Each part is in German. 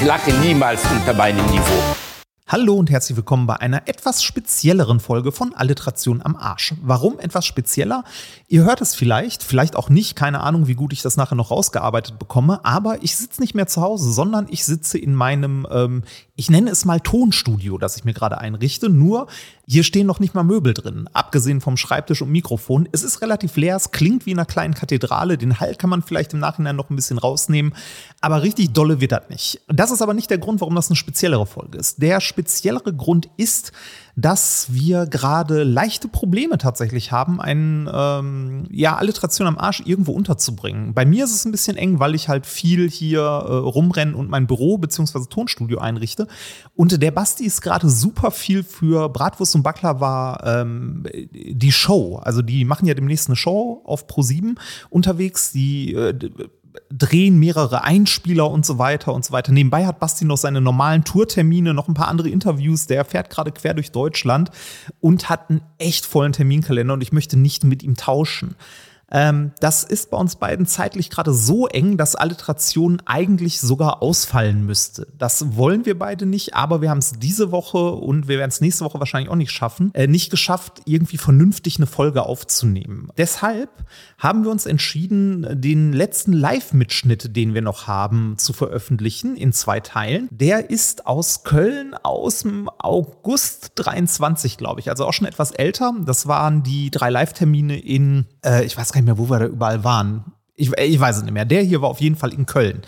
Ich lache niemals unter meinem Niveau. Hallo und herzlich willkommen bei einer etwas spezielleren Folge von Alliteration am Arsch. Warum etwas spezieller? Ihr hört es vielleicht, vielleicht auch nicht, keine Ahnung, wie gut ich das nachher noch rausgearbeitet bekomme, aber ich sitze nicht mehr zu Hause, sondern ich sitze in meinem, ähm, ich nenne es mal Tonstudio, das ich mir gerade einrichte, nur hier stehen noch nicht mal Möbel drin, abgesehen vom Schreibtisch und Mikrofon. Es ist relativ leer, es klingt wie in einer kleinen Kathedrale, den Hall kann man vielleicht im Nachhinein noch ein bisschen rausnehmen, aber richtig dolle wird das nicht. Das ist aber nicht der Grund, warum das eine speziellere Folge ist. Der speziellere Grund ist, dass wir gerade leichte Probleme tatsächlich haben, einen, ähm, ja, Alliteration am Arsch irgendwo unterzubringen. Bei mir ist es ein bisschen eng, weil ich halt viel hier äh, rumrenne und mein Büro bzw. Tonstudio einrichte. Und der Basti ist gerade super viel für Bratwurst und Backler ähm, die Show. Also die machen ja demnächst eine Show auf Pro7 unterwegs, die äh, drehen mehrere Einspieler und so weiter und so weiter. Nebenbei hat Basti noch seine normalen Tourtermine, noch ein paar andere Interviews. Der fährt gerade quer durch Deutschland und hat einen echt vollen Terminkalender und ich möchte nicht mit ihm tauschen. Ähm, das ist bei uns beiden zeitlich gerade so eng, dass Alliteration eigentlich sogar ausfallen müsste. Das wollen wir beide nicht, aber wir haben es diese Woche und wir werden es nächste Woche wahrscheinlich auch nicht schaffen, äh, nicht geschafft, irgendwie vernünftig eine Folge aufzunehmen. Deshalb haben wir uns entschieden, den letzten Live-Mitschnitt, den wir noch haben, zu veröffentlichen in zwei Teilen. Der ist aus Köln aus dem August 23, glaube ich, also auch schon etwas älter. Das waren die drei Live-Termine in, äh, ich weiß gar nicht, nicht mehr, wo wir da überall waren. Ich, ich weiß es nicht mehr. Der hier war auf jeden Fall in Köln.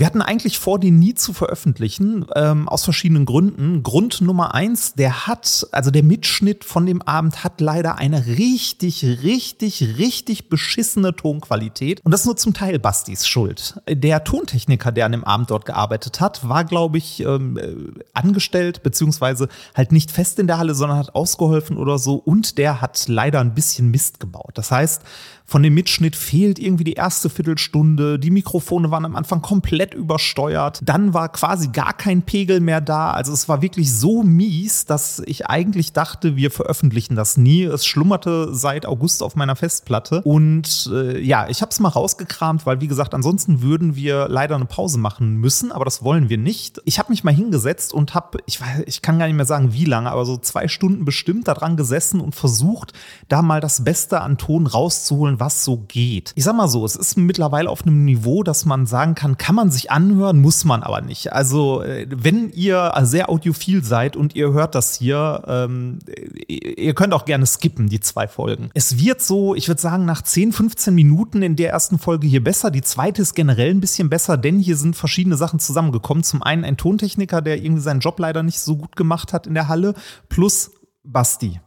Wir hatten eigentlich vor, den nie zu veröffentlichen, ähm, aus verschiedenen Gründen. Grund Nummer eins, der hat, also der Mitschnitt von dem Abend hat leider eine richtig, richtig, richtig beschissene Tonqualität. Und das ist nur zum Teil Bastis Schuld. Der Tontechniker, der an dem Abend dort gearbeitet hat, war, glaube ich, ähm, äh, angestellt, beziehungsweise halt nicht fest in der Halle, sondern hat ausgeholfen oder so. Und der hat leider ein bisschen Mist gebaut. Das heißt, von dem Mitschnitt fehlt irgendwie die erste Viertelstunde. Die Mikrofone waren am Anfang komplett übersteuert. Dann war quasi gar kein Pegel mehr da. Also es war wirklich so mies, dass ich eigentlich dachte, wir veröffentlichen das nie. Es schlummerte seit August auf meiner Festplatte. Und äh, ja, ich habe es mal rausgekramt, weil wie gesagt, ansonsten würden wir leider eine Pause machen müssen, aber das wollen wir nicht. Ich habe mich mal hingesetzt und habe, ich, ich kann gar nicht mehr sagen, wie lange, aber so zwei Stunden bestimmt daran gesessen und versucht, da mal das Beste an Ton rauszuholen, was so geht. Ich sag mal so, es ist mittlerweile auf einem Niveau, dass man sagen kann, kann man sich anhören, muss man aber nicht. Also, äh, wenn ihr sehr audiophil seid und ihr hört das hier, ähm, ihr könnt auch gerne skippen, die zwei Folgen. Es wird so, ich würde sagen, nach 10, 15 Minuten in der ersten Folge hier besser. Die zweite ist generell ein bisschen besser, denn hier sind verschiedene Sachen zusammengekommen. Zum einen ein Tontechniker, der irgendwie seinen Job leider nicht so gut gemacht hat in der Halle, plus Basti.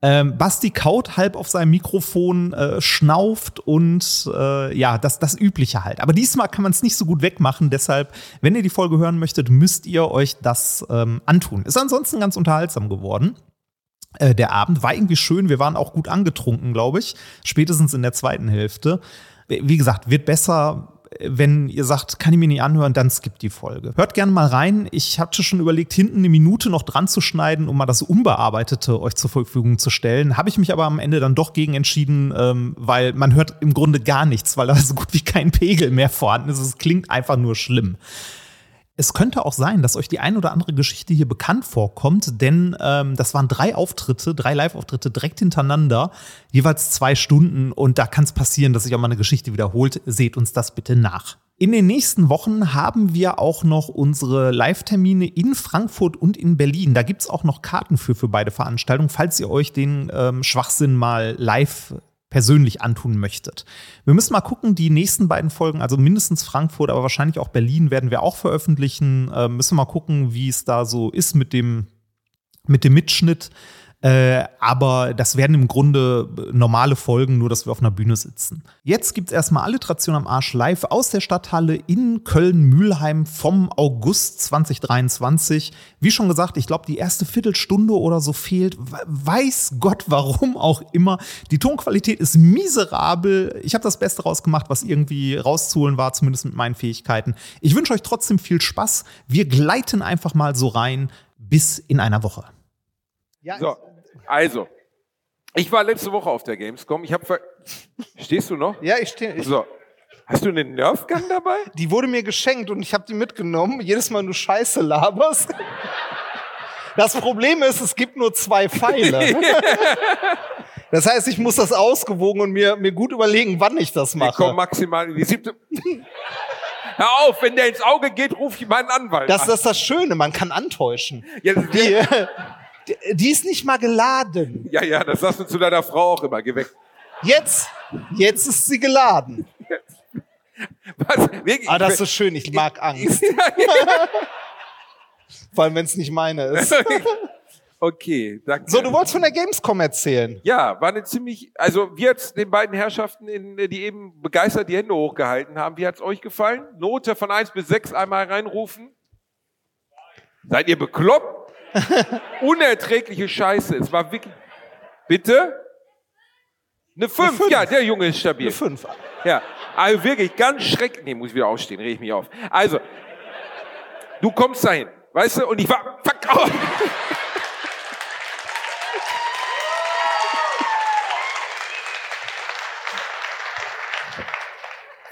Ähm, Basti kaut halb auf seinem Mikrofon, äh, schnauft und äh, ja, das, das Übliche halt. Aber diesmal kann man es nicht so gut wegmachen. Deshalb, wenn ihr die Folge hören möchtet, müsst ihr euch das ähm, antun. Ist ansonsten ganz unterhaltsam geworden. Äh, der Abend war irgendwie schön. Wir waren auch gut angetrunken, glaube ich. Spätestens in der zweiten Hälfte. Wie gesagt, wird besser wenn ihr sagt, kann ich mir nicht anhören, dann skippt die Folge. Hört gerne mal rein. Ich hatte schon überlegt, hinten eine Minute noch dran zu schneiden, um mal das Unbearbeitete euch zur Verfügung zu stellen. Habe ich mich aber am Ende dann doch gegen entschieden, ähm, weil man hört im Grunde gar nichts, weil da so gut wie kein Pegel mehr vorhanden ist. Es klingt einfach nur schlimm. Es könnte auch sein, dass euch die ein oder andere Geschichte hier bekannt vorkommt, denn ähm, das waren drei Auftritte, drei Live-Auftritte direkt hintereinander, jeweils zwei Stunden und da kann es passieren, dass sich auch mal eine Geschichte wiederholt. Seht uns das bitte nach. In den nächsten Wochen haben wir auch noch unsere Live-Termine in Frankfurt und in Berlin. Da gibt es auch noch Karten für, für beide Veranstaltungen, falls ihr euch den ähm, Schwachsinn mal live persönlich antun möchtet. Wir müssen mal gucken, die nächsten beiden Folgen, also mindestens Frankfurt, aber wahrscheinlich auch Berlin, werden wir auch veröffentlichen. Äh, müssen wir mal gucken, wie es da so ist mit dem, mit dem Mitschnitt. Äh, aber das werden im Grunde normale Folgen, nur dass wir auf einer Bühne sitzen. Jetzt gibt es erstmal Alliteration am Arsch live aus der Stadthalle in Köln-Mühlheim vom August 2023. Wie schon gesagt, ich glaube, die erste Viertelstunde oder so fehlt. Weiß Gott, warum auch immer. Die Tonqualität ist miserabel. Ich habe das Beste rausgemacht, was irgendwie rauszuholen war, zumindest mit meinen Fähigkeiten. Ich wünsche euch trotzdem viel Spaß. Wir gleiten einfach mal so rein bis in einer Woche. Ja, so. Also, ich war letzte Woche auf der Gamescom. Ich habe Stehst du noch? Ja, ich stehe. So. Hast du eine Nerfgun dabei? Die wurde mir geschenkt und ich habe die mitgenommen. Jedes Mal, wenn du Scheiße laberst. Das Problem ist, es gibt nur zwei Pfeile. Das heißt, ich muss das ausgewogen und mir, mir gut überlegen, wann ich das mache. Ich komme maximal in die siebte. Hör auf, wenn der ins Auge geht, ruf ich meinen Anwalt das, an. Das ist das Schöne, man kann antäuschen. Ja, das- Die, die, ist nicht mal geladen. ja, ja, das sagst du zu deiner Frau auch immer. Geh weg. Jetzt, jetzt ist sie geladen. Was? Wirklich? Ah, das ist schön, ich mag Angst. Vor allem, wenn es nicht meine ist. okay, danke. So, du wolltest von der Gamescom erzählen. Ja, war eine ziemlich, also wie hat's den beiden Herrschaften, in, die eben begeistert die Hände hochgehalten haben, wie hat's euch gefallen? Note von eins bis sechs einmal reinrufen. Seid ihr bekloppt? Unerträgliche Scheiße. Es war wirklich. Bitte? Eine 5. fünf. Ja, der Junge ist stabil. Eine Fünf. Ja, also wirklich ganz schrecklich. Nee, muss ich wieder aufstehen, reg ich mich auf. Also, du kommst dahin, weißt du, und ich war. Fuck, au.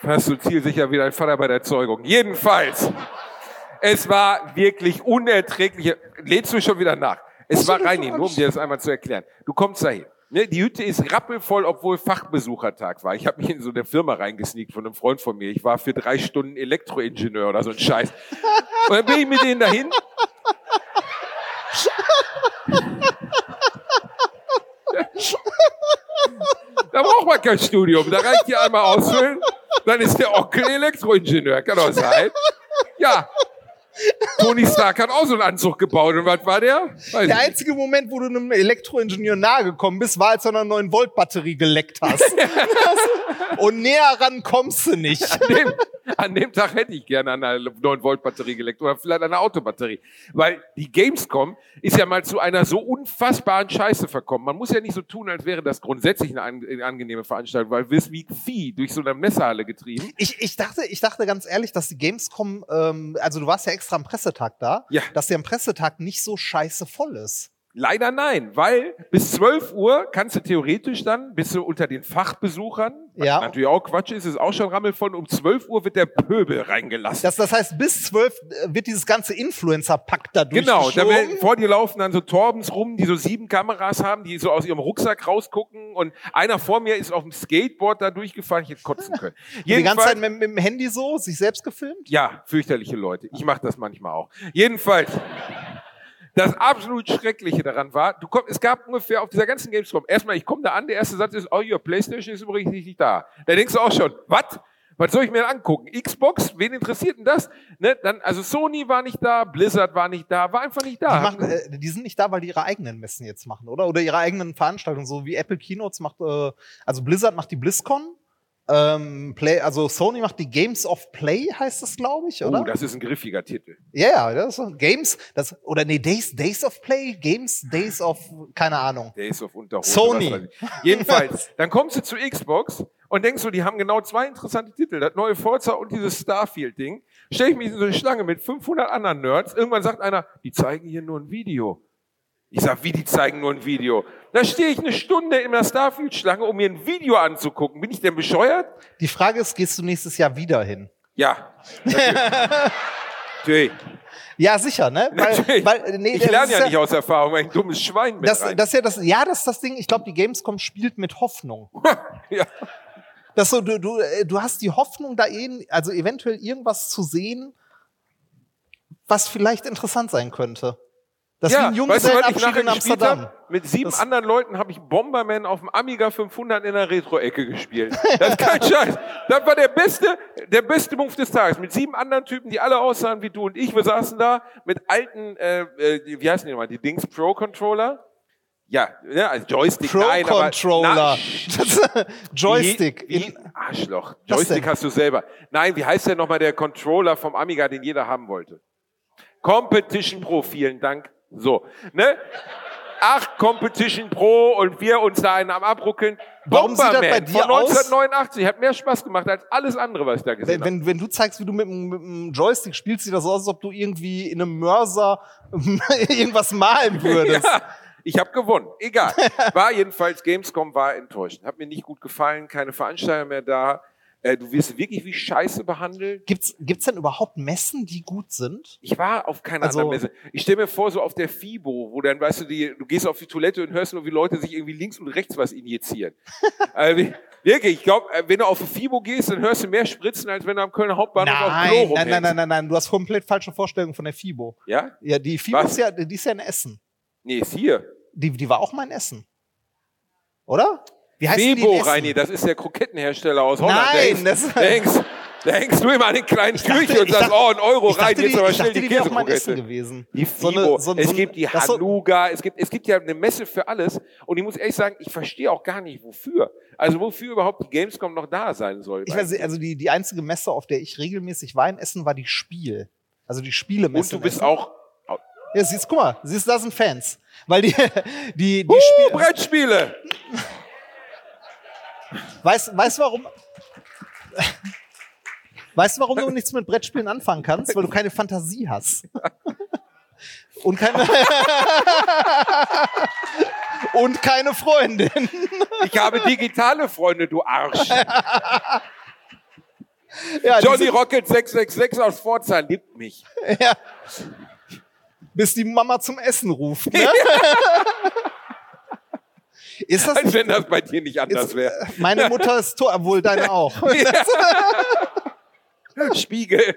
Hast du zielsicher wie dein Vater bei der Zeugung. Jedenfalls, es war wirklich unerträglich. Lädst du schon wieder nach? Es war rein, nur um dir das einmal zu erklären. Du kommst dahin. Ne, die Hütte ist rappelvoll, obwohl Fachbesuchertag war. Ich habe mich in so eine Firma reingesneakt von einem Freund von mir. Ich war für drei Stunden Elektroingenieur oder so ein Scheiß. Und dann bin ich mit denen dahin. Da braucht man kein Studium. Da reicht die einmal ausfüllen. Dann ist der Onkel Elektroingenieur. Kann doch sein. Ja. Tony Stark hat auch so einen Anzug gebaut. Und was war der? Weiß Der nicht. einzige Moment, wo du einem Elektroingenieur nahe gekommen bist, war, als du an einer 9-Volt-Batterie geleckt hast. Und näher ran kommst du nicht. An dem, Tag hätte ich gerne an einer 9-Volt-Batterie gelegt oder vielleicht an einer Autobatterie. Weil die Gamescom ist ja mal zu einer so unfassbaren Scheiße verkommen. Man muss ja nicht so tun, als wäre das grundsätzlich eine, an, eine angenehme Veranstaltung, weil wirst wie Vieh durch so eine Messehalle getrieben. Ich, ich, dachte, ich dachte ganz ehrlich, dass die Gamescom, ähm, also du warst ja extra am Pressetag da, Ja. dass der am Pressetag nicht so scheiße voll ist. Leider nein, weil bis 12 Uhr kannst du theoretisch dann, bist du unter den Fachbesuchern, Ja. natürlich auch Quatsch ist, ist auch schon rammelvoll, um 12 Uhr wird der Pöbel reingelassen. Das, das heißt, bis 12 wird dieses ganze Influencer-Pack da Genau, da werden, vor dir laufen dann so Torbens rum, die so sieben Kameras haben, die so aus ihrem Rucksack rausgucken und einer vor mir ist auf dem Skateboard da durchgefahren, ich hätte kotzen können. die ganze Zeit mit, mit dem Handy so, sich selbst gefilmt. ja, fürchterliche Leute. Ich mache das manchmal auch. Jedenfalls, das absolut Schreckliche daran war, du komm, es gab ungefähr auf dieser ganzen Gamescom, erstmal, ich komme da an, der erste Satz ist, oh, your Playstation ist übrigens nicht da. Da denkst du auch schon, was? Was soll ich mir denn angucken? Xbox? Wen interessiert denn das? Ne, dann, also Sony war nicht da, Blizzard war nicht da, war einfach nicht Die, da. machen, äh, die sind nicht da, weil die ihre eigenen Messen jetzt machen, oder? Oder ihre eigenen Veranstaltungen, so wie Apple Keynotes macht, äh, also Blizzard macht die BlizzCon, ähm, Play, also Sony macht die Games of Play, heißt das, glaube ich, oder? oh, das ist ein griffiger Titel. Ja, ja, das ist so. Games, das, oder nee, Days, Days of Play, Games, Days of, keine Ahnung. Days of Unterhose. Sony. Jedenfalls, dann kommst du zu Xbox und denkst du, die haben genau zwei interessante Titel, das neue Forza und dieses Starfield-Ding. Stell ich mich in so eine Schlange mit 500 anderen Nerds. Irgendwann sagt einer, die zeigen hier nur ein Video. Ich sag, wie die zeigen nur ein Video? Da stehe ich eine Stunde in der Starfield-Schlange, um mir ein Video anzugucken. Bin ich denn bescheuert? Die Frage ist, gehst du nächstes Jahr wieder hin? Ja. Natürlich. Ja, sicher, ne? Weil, Natürlich. weil, nee, ich lerne ist ja nicht aus Erfahrung, ein dummes Schwein bin. das, das ist ja das, ja, das ist das Ding. Ich glaube, die Gamescom spielt mit Hoffnung. ja. Das so, du, du, äh, du hast die Hoffnung, da eben, also eventuell irgendwas zu sehen, was vielleicht interessant sein könnte. Das ist wie ein weißt du, was ich nachher in Amsterdam. hab? Mit sieben Das- anderen Leuten habe ich Bomberman auf dem Amiga 500 in der Retro-Ecke gespielt. Das ist kein Scheiß. Das war der beste, der beste Move des Tages. Mit sieben anderen Typen, die alle aussahen wie du und ich. Wir saßen da mit alten, äh, äh, wie heißen die nochmal, die Dings Pro-Controller? Ja, ne, als Joystick, nein, aber... Pro-Controller. Na, Joystick. Wie, wie, Arschloch. Joystick denn? hast du selber. Nein, wie heißt der nochmal der Controller vom Amiga, den jeder haben wollte? Competition Pro, vielen Dank. So, ne? Ach, Competition Pro und wir uns da einen am abruckeln. Warum sieht das Bomberman bei dir von aus? 1989 hat mehr Spaß gemacht als alles andere, was ich da gesehen wenn, wenn, wenn du zeigst, wie du mit, mit dem Joystick spielst, sieht das so aus, als ob du irgendwie in einem Mörser irgendwas malen habe. würdest. Ja, ich habe gewonnen. Egal. War jedenfalls Gamescom war enttäuschend. Hat mir nicht gut gefallen, keine Veranstalter mehr da. Äh, du wirst wirklich wie Scheiße behandelt. Gibt's, gibt's denn überhaupt Messen, die gut sind? Ich war auf keiner Also- anderen Messe. Ich stelle mir vor, so auf der FIBO, wo dann, weißt du, die, du gehst auf die Toilette und hörst nur, wie Leute sich irgendwie links und rechts was injizieren. wie- wirklich, ich glaube, wenn du auf die FIBO gehst, dann hörst du mehr Spritzen, als wenn du am Kölner Hauptbahnhof auf Klo Nein, nein, rumhängst. nein, nein, nein, nein. Du hast komplett falsche Vorstellungen von der FIBO. Ja? Ja, die FIBO Was? ist ja, die ist ja in Essen. Nee, ist hier. Die, die war auch mal in Essen. Oder? Wie heißt Essen? Reini, das ist der Krokettenhersteller aus Holland. Nein, da das- hängst, da hängst, du immer an den kleinen Türchen und sagst, dachte- oh, ein Euro rein, dachte, jetzt aber schnell die die Käsekrokette. gewesen. Die So eine- so- es so gibt die Hanuga, es gibt, es gibt ja eine Messe für alles. Und ich muss ehrlich sagen, ich verstehe auch gar nicht, wofür. Also wofür überhaupt die Gamescom noch da sein soll. Ich weiß nicht, also die, die einzige Messe, auf der ich regelmäßig war in Essen, war die Spiel. Also die Spielemesse. und du bist auch, Ja, siehst, guck mal, siehst, da sind Fans. Weil die, die, die uh, Spiel, Brettspiele. Weißt, weißt du warum? Weißt du, warum du nichts mit Brettspielen anfangen kannst? Weil du keine Fantasie hast. Und keine, und keine Freundin. Ich habe digitale Freunde, du Arsch. Ja, Johnny Rocket 666 aus Pforzheim liebt mich. Ja. Bis die Mama zum Essen ruft. Ne? Ist das Als wenn das bei dir nicht anders ist, wäre. meine Mutter ist tot, obwohl deine auch. Spiegel.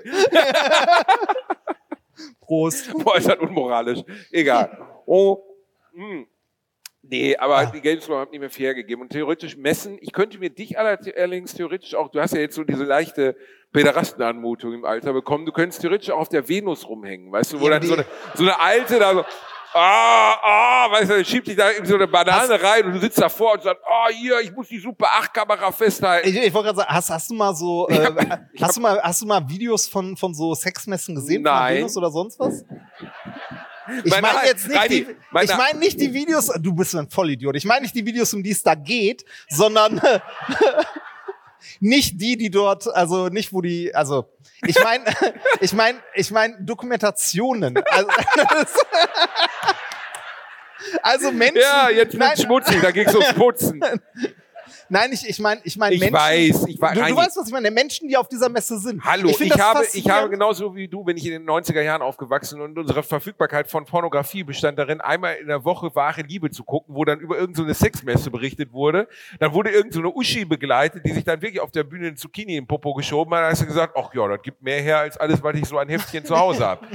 Prost. Boah, ist das unmoralisch. Egal. Oh. Hm. Nee, aber Ah. die Gamescom hat nicht mehr viel hergegeben. Und theoretisch messen, ich könnte mir dich allerdings theoretisch auch, du hast ja jetzt so diese leichte Pederastenanmutung im Alter bekommen, du könntest theoretisch auch auf der Venus rumhängen, weißt du, wo Ja, dann so eine, so eine alte da so, ah, ah, weißt du, schiebt dich da irgendwie so eine Banane rein und du sitzt davor und sagst, ah, hier, ich muss die Super 8 Kamera festhalten. Ich, ich wollte gerade sagen, hast, hast du mal so, äh, hab- hast du mal, hast du mal Videos von, von so Sexmessen gesehen? Von Nein. Venus oder sonst was? Ich Meine- meine jetzt nicht Reini, die, ich meine nicht die Videos, du bist ein Vollidiot. Ich meine nicht die Videos, um die es da geht, sondern nicht die, die dort, also nicht wo die, also ich meine, ich meine, ich meine Dokumentationen. Also, also Menschen. Ja, jetzt wird's schmutzig, da ging's ums Putzen. nein, ich, ich meine, ich meine Ich Menschen. weiß, ich weiß. Du, du weißt, was ich meine. Menschen, die auf dieser Messe sind. Hallo, ich, das habe, ich habe genauso wie du, bin ich in den 90er Jahren aufgewachsen und unsere Verfügbarkeit von Pornografie bestand darin, einmal in der Woche wahre Liebe zu gucken, wo dann über irgendeine so Sexmesse berichtet wurde. Dann wurde irgendeine so eine Uschi begleitet, die sich dann wirklich auf der Bühne ein Zucchini im Popo geschoben hat. Da hast du gesagt, ach ja, das gibt mehr her als alles, was ich so an Heftchen zu Hause habe.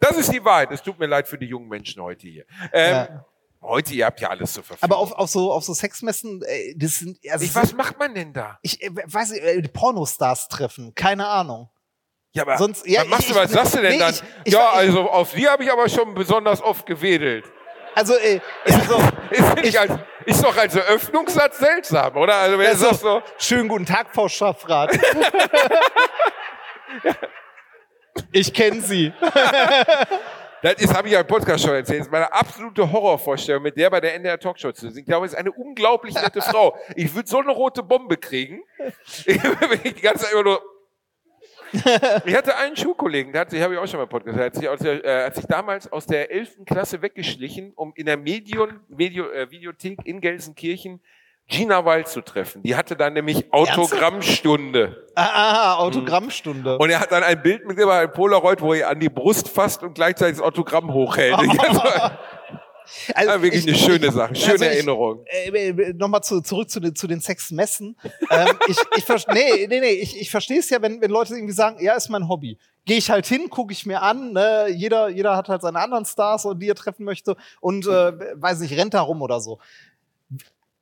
Das ist die Wahrheit. Es tut mir leid für die jungen Menschen heute hier. Ähm, Ja. Heute, ihr habt ja alles zur Verfügung. Aber auf, auf so auf so Sexmessen, äh, das sind also ich, was macht man denn da? ich äh, weiß nicht, äh, Pornostars treffen, keine Ahnung. Ja, aber Sonst- ja, was machst ich- du, was ich- sagst du denn nee, dann? ich- ich- ja, ich- also auf die habe ich aber schon besonders oft gewedelt. Also, äh, also Ist, nicht als, ist doch als Eröffnungssatz seltsam, oder? Also wenn du Also- so, schönen guten Tag, Frau Schaffrath. ich kenne Sie. das ist, habe ich ja im Podcast schon erzählt, das ist meine absolute Horrorvorstellung, mit der bei der NDR Talkshow zu singen. Ich glaube, es ist eine unglaublich nette Frau. Ich würde so eine rote Bombe kriegen. wenn ich die ganze Zeit immer nur ich hatte einen Schulkollegen, der hat sich, habe ich auch schon mal Podcast, der hat sich, aus der, äh, hat sich damals aus der 11. Klasse weggeschlichen, um in der Medion, Medio, äh, Videothek in Gelsenkirchen Gina Wald zu treffen. Die hatte dann nämlich Autogrammstunde. Ah, ah, Autogrammstunde. Und er hat dann ein Bild mit über ein Polaroid, wo er an die Brust fasst und gleichzeitig das Autogramm hochhält. Also, Ja, wirklich ich- eine schöne Sache, schöne also ich- Erinnerung. Äh, äh, Nochmal zu, zurück zu den, zu den Sexmessen. ähm, ich, ich, nee, nee, nee, ich, ich verstehe es ja, wenn, wenn Leute irgendwie sagen, ja, ist mein Hobby. Gehe ich halt hin, gucke ich mir an. Ne? Jeder, jeder hat halt seine anderen Stars, die er treffen möchte und äh, weiß nicht, rennt da rum oder so.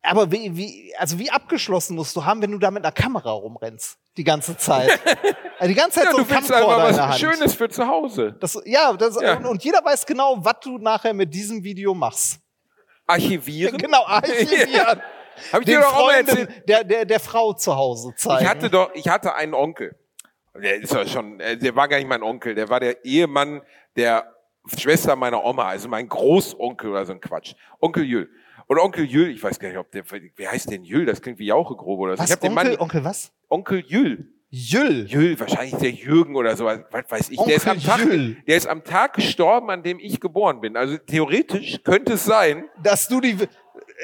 Aber wie, wie, also wie abgeschlossen musst du haben, wenn du da mit einer Kamera rumrennst? Die ganze Zeit. Also die ganze Zeit Ja, so du ein Camcorder einfach in der was Hand. Schönes für zu Hause. Das, ja, das, Ja. Und, und jeder weiß genau, was du nachher mit diesem Video machst. Archivieren. Genau, archivieren. Hab ich Den dir doch auch mal erzählt. der, der, der Frau zu Hause zeigen. Ich hatte doch, ich hatte einen Onkel. Der ist ja schon, äh, der war gar nicht mein Onkel, der war der Ehemann der Schwester meiner Oma, also mein Großonkel oder so ein Quatsch. Onkel Jül. Und Onkel Jül, ich weiß gar nicht, ob der, wer heißt denn Jül? Das klingt wie Jauchegrube oder so. was, ich hab den Onkel, Mann, Onkel was? Onkel Jül. Jüll. Jül, wahrscheinlich der Jürgen oder so, was weiß ich. Der ist, am Onkel Tag, Jül. der ist am Tag gestorben, an dem ich geboren bin. Also theoretisch könnte es sein, Dass du die,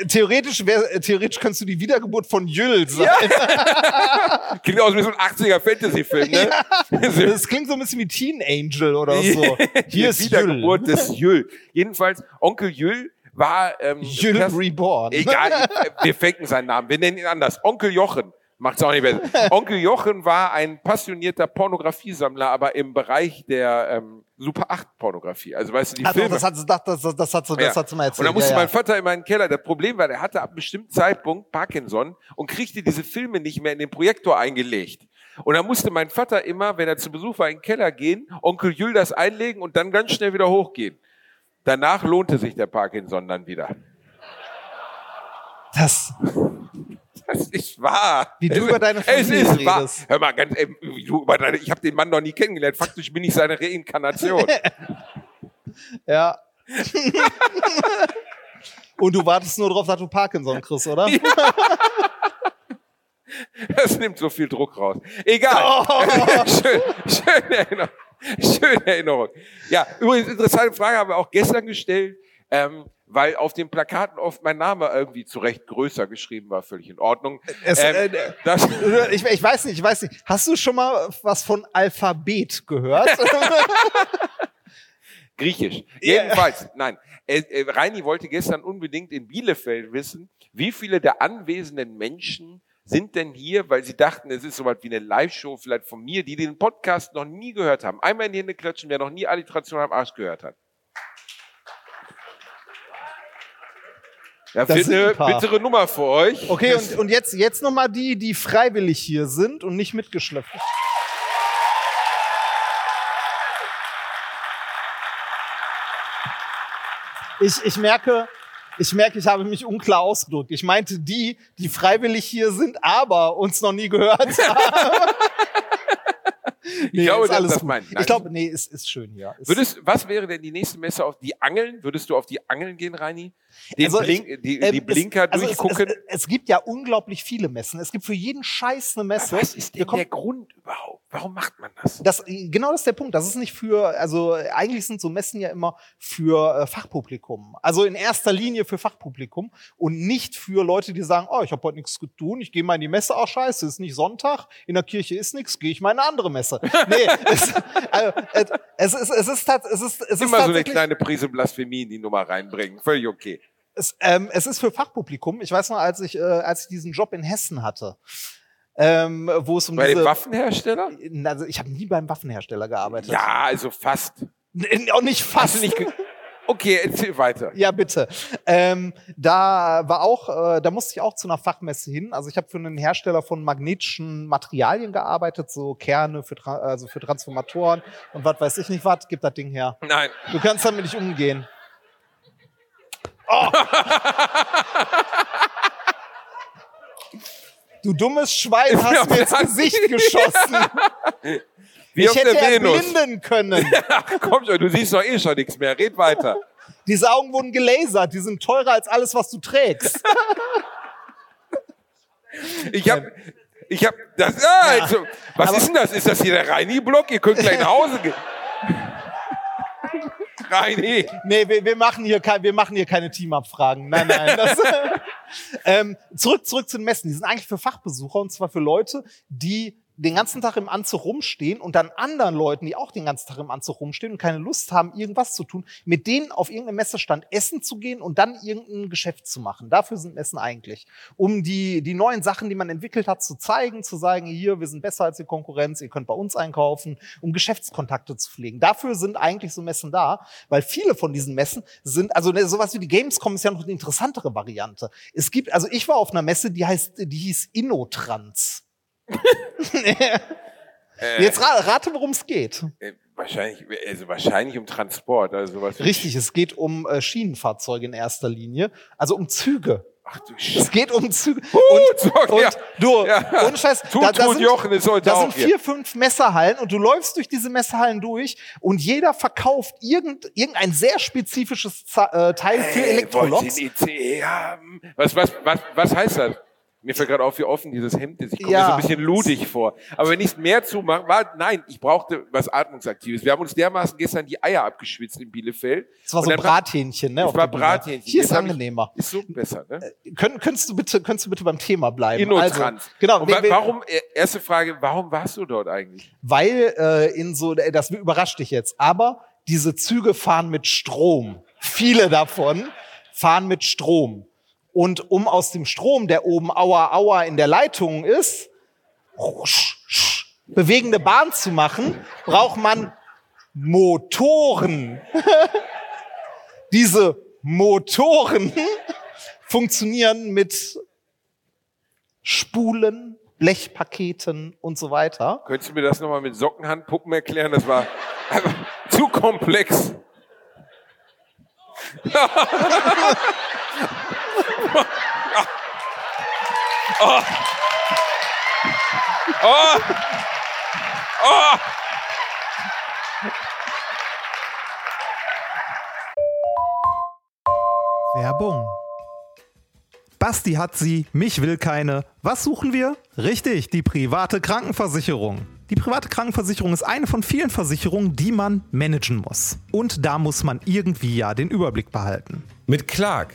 Theoretisch, wär, theoretisch kannst du die Wiedergeburt von Jüll sein. Klingt aus wie so ein 80er Fantasy-Film, ne? Das klingt so ein bisschen wie Teen Angel oder so. Hier ist Jüll. Wiedergeburt des Jüll. Jedenfalls, Onkel Jüll war... Ähm, Jüll das- Reborn. Egal, wir faken seinen Namen. Wir nennen ihn anders. Onkel Jochen. Macht's auch nicht besser. Onkel Jochen war ein passionierter Pornografiesammler, aber im Bereich der ähm, Super 8 Pornografie. Also weißt du, die Ach, doch, Filme. das hat, das, das, das, hat, so- das Ja. hat sie mal erzählt. Und dann musste ja, mein. Vater in meinen Keller. Das Problem war, der hatte ab einem bestimmten Zeitpunkt Parkinson und kriegte diese Filme nicht mehr in den Projektor eingelegt. Und dann musste mein Vater immer, wenn er zu Besuch war, in den Keller gehen, Onkel Jül das einlegen und dann ganz schnell wieder hochgehen. Danach lohnte sich der Parkinson dann wieder. Das, Das ist wahr. Wie du es, über deine Es Familie ist wahr. redest. Hör mal, ganz, ey, du über deine, ich habe den Mann noch nie kennengelernt. Faktisch bin ich seine Reinkarnation. ja. Und du wartest nur darauf, dass du Parkinson kriegst, oder? Das nimmt so viel Druck raus. Egal. Oh. Schön, schöne Erinnerung. Schöne Erinnerung. Ja, übrigens, interessante Frage haben wir auch gestern gestellt, ähm, weil auf den Plakaten oft mein Name irgendwie zu Recht größer geschrieben war, völlig in Ordnung. Es, ähm, äh, das, Ich, ich weiß nicht, ich weiß nicht. Hast du schon mal was von Alphabet gehört? Griechisch. Ja. Jedenfalls, nein. Äh, äh, Reini wollte gestern unbedingt in Bielefeld wissen, wie viele der anwesenden Menschen sind denn hier, weil sie dachten, es ist so was wie eine Live-Show vielleicht von mir, die den Podcast noch nie gehört haben. Einmal in die Hände klatschen, wer noch nie Alliteration am Arsch gehört hat. Ja, Das ein eine paar. bittere Nummer für euch. Okay, und, und jetzt, jetzt nochmal die, die freiwillig hier sind und nicht mitgeschleppt. Ich, ich merke, ich merke, ich habe mich unklar ausgedrückt. Ich meinte die, die freiwillig hier sind, aber uns noch nie gehört haben. nee, glaube, ist alles das meint. Ich glaube, nee, ist, ist schön hier. Ist, Würdest, was wäre denn die nächste Messe auf die Angeln? Würdest du auf die Angeln gehen, Reini? Den Also Blink, ich- die, ähm, die Blinker es, also es- durchgucken? Es, es, es gibt ja unglaublich viele Messen. Es gibt für jeden Scheiß eine Messe. Was ist denn der Grund überhaupt? Warum macht man das? Das, genau das ist der Punkt. Das ist nicht für, also eigentlich sind so Messen ja immer für äh, Fachpublikum. Also in erster Linie für Fachpublikum und nicht für Leute, die sagen, oh, ich habe heute nichts zu tun, ich gehe mal in die Messe, oh scheiße, ist nicht Sonntag, in der Kirche ist nichts, gehe ich mal in eine andere Messe. Nee, es, also, es, ist, es ist es ist, es ist Immer so eine kleine Prise Blasphemie in die Nummer reinbringen. Völlig okay. es, ähm, es ist für Fachpublikum. Ich weiß noch, als ich, äh, als ich diesen Job in Hessen hatte, ähm, wo es um Bei dem Waffenhersteller? also ich habe nie beim Waffenhersteller gearbeitet. Ja, also fast. N- Auch nicht fast. nicht okay, erzähl weiter. Ja, bitte. Ähm, da war auch, äh, da musste ich auch zu einer Fachmesse hin. Also ich habe für einen Hersteller von magnetischen Materialien gearbeitet, so Kerne für, Tra also für Transformatoren und was weiß ich nicht was. Gib das Ding her. Nein. Du kannst damit nicht umgehen. Oh. Du dummes Schwein hast mir ins Gesicht geschossen. Wie ich auf hätte der ja Venus. blinden können. Ach, komm schon, du siehst doch eh schon nichts mehr. Red weiter. Diese Augen wurden gelasert. Die sind teurer als alles, was du trägst. Ich hab, ich hab, das, ah, also, was ist denn das? Ist das hier der Reini-Block? Ihr könnt gleich nach Hause gehen. Reini. Nee, wir, wir, machen hier kein, wir machen hier keine Team-Abfragen. Nein, nein. Das, ähm, zurück, zurück zu den Messen. Die sind eigentlich für Fachbesucher und zwar für Leute, die den ganzen Tag im Anzug rumstehen und dann anderen Leuten, die auch den ganzen Tag im Anzug rumstehen und keine Lust haben, irgendwas zu tun, mit denen auf irgendeinem Messestand essen zu gehen und dann irgendein Geschäft zu machen. Dafür sind Messen eigentlich. Um die, die neuen Sachen, die man entwickelt hat, zu zeigen, zu sagen, hier, wir sind besser als die Konkurrenz, ihr könnt bei uns einkaufen, um Geschäftskontakte zu pflegen. Dafür sind eigentlich so Messen da, weil viele von diesen Messen sind, also ne, sowas wie die Gamescom ist ja noch eine interessantere Variante. Es gibt, also ich war auf einer Messe, die heißt, die hieß Innotrans. Jetzt ra rate, worum es geht. Äh, wahrscheinlich, also wahrscheinlich um Transport, also sowas. Richtig, es geht um äh, Schienenfahrzeuge in erster Linie, also um Züge. Ach du Es Scheiße. geht um Züge. und, so, Und ja. du, Ja. ohne Scheiß, Tut, da, da tut sind, Jochen ist heute da sind hier. vier, fünf Messerhallen und du läufst durch diese Messerhallen durch und jeder verkauft irgend, irgendein sehr spezifisches Za- äh, Teil für Hey, wollt Elektroloks. ICE haben? Was, was, was, was heißt das? Mir fällt gerade auf, wie offen dieses Hemd ist. Ich komme Ja. mir so ein bisschen ludig vor. Aber wenn ich es mehr zumache, war, nein, ich brauchte was Atmungsaktives. Wir haben uns dermaßen gestern die Eier abgeschwitzt in Bielefeld. Das war so Brathähnchen, ne? Das auf war. Brathähnchen. Hier ist hab ich- angenehmer. Ist so besser, ne? Könnt, könntest, du bitte, könntest du bitte beim Thema bleiben? Innotrans. Also, genau, wa warum, äh, erste Frage, warum warst du dort eigentlich? weil äh, in so, äh, das überrascht dich jetzt, aber diese Züge fahren mit Strom. Viele davon fahren mit Strom. Und um aus dem Strom, der oben Aua Aua in der Leitung ist, bewegende Bahn zu machen, braucht man Motoren. Diese Motoren funktionieren mit Spulen, Blechpaketen und so weiter. Könntest du mir das nochmal mit Sockenhandpuppen erklären? Das war einfach zu komplex. oh. Oh. Oh. Werbung. Basti hat sie, mich will keine. Was suchen wir? Richtig, die private Krankenversicherung. Die private Krankenversicherung ist eine von vielen Versicherungen, die man managen muss. Und da muss man irgendwie ja den Überblick behalten. Mit Clark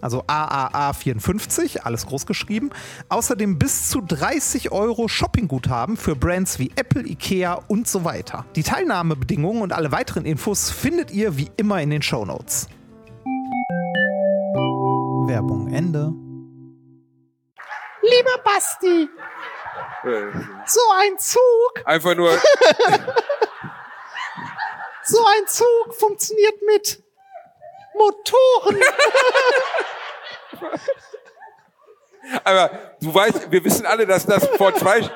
also AAA54, alles groß geschrieben, außerdem bis zu 30 Euro Shoppingguthaben für Brands wie Apple, Ikea und so weiter. Die Teilnahmebedingungen und alle weiteren Infos findet ihr wie immer in den Shownotes. Werbung Ende. Lieber Basti, so ein Zug, Einfach nur, so ein Zug funktioniert mit Motoren. aber du weißt, wir wissen alle, dass das vor zwei,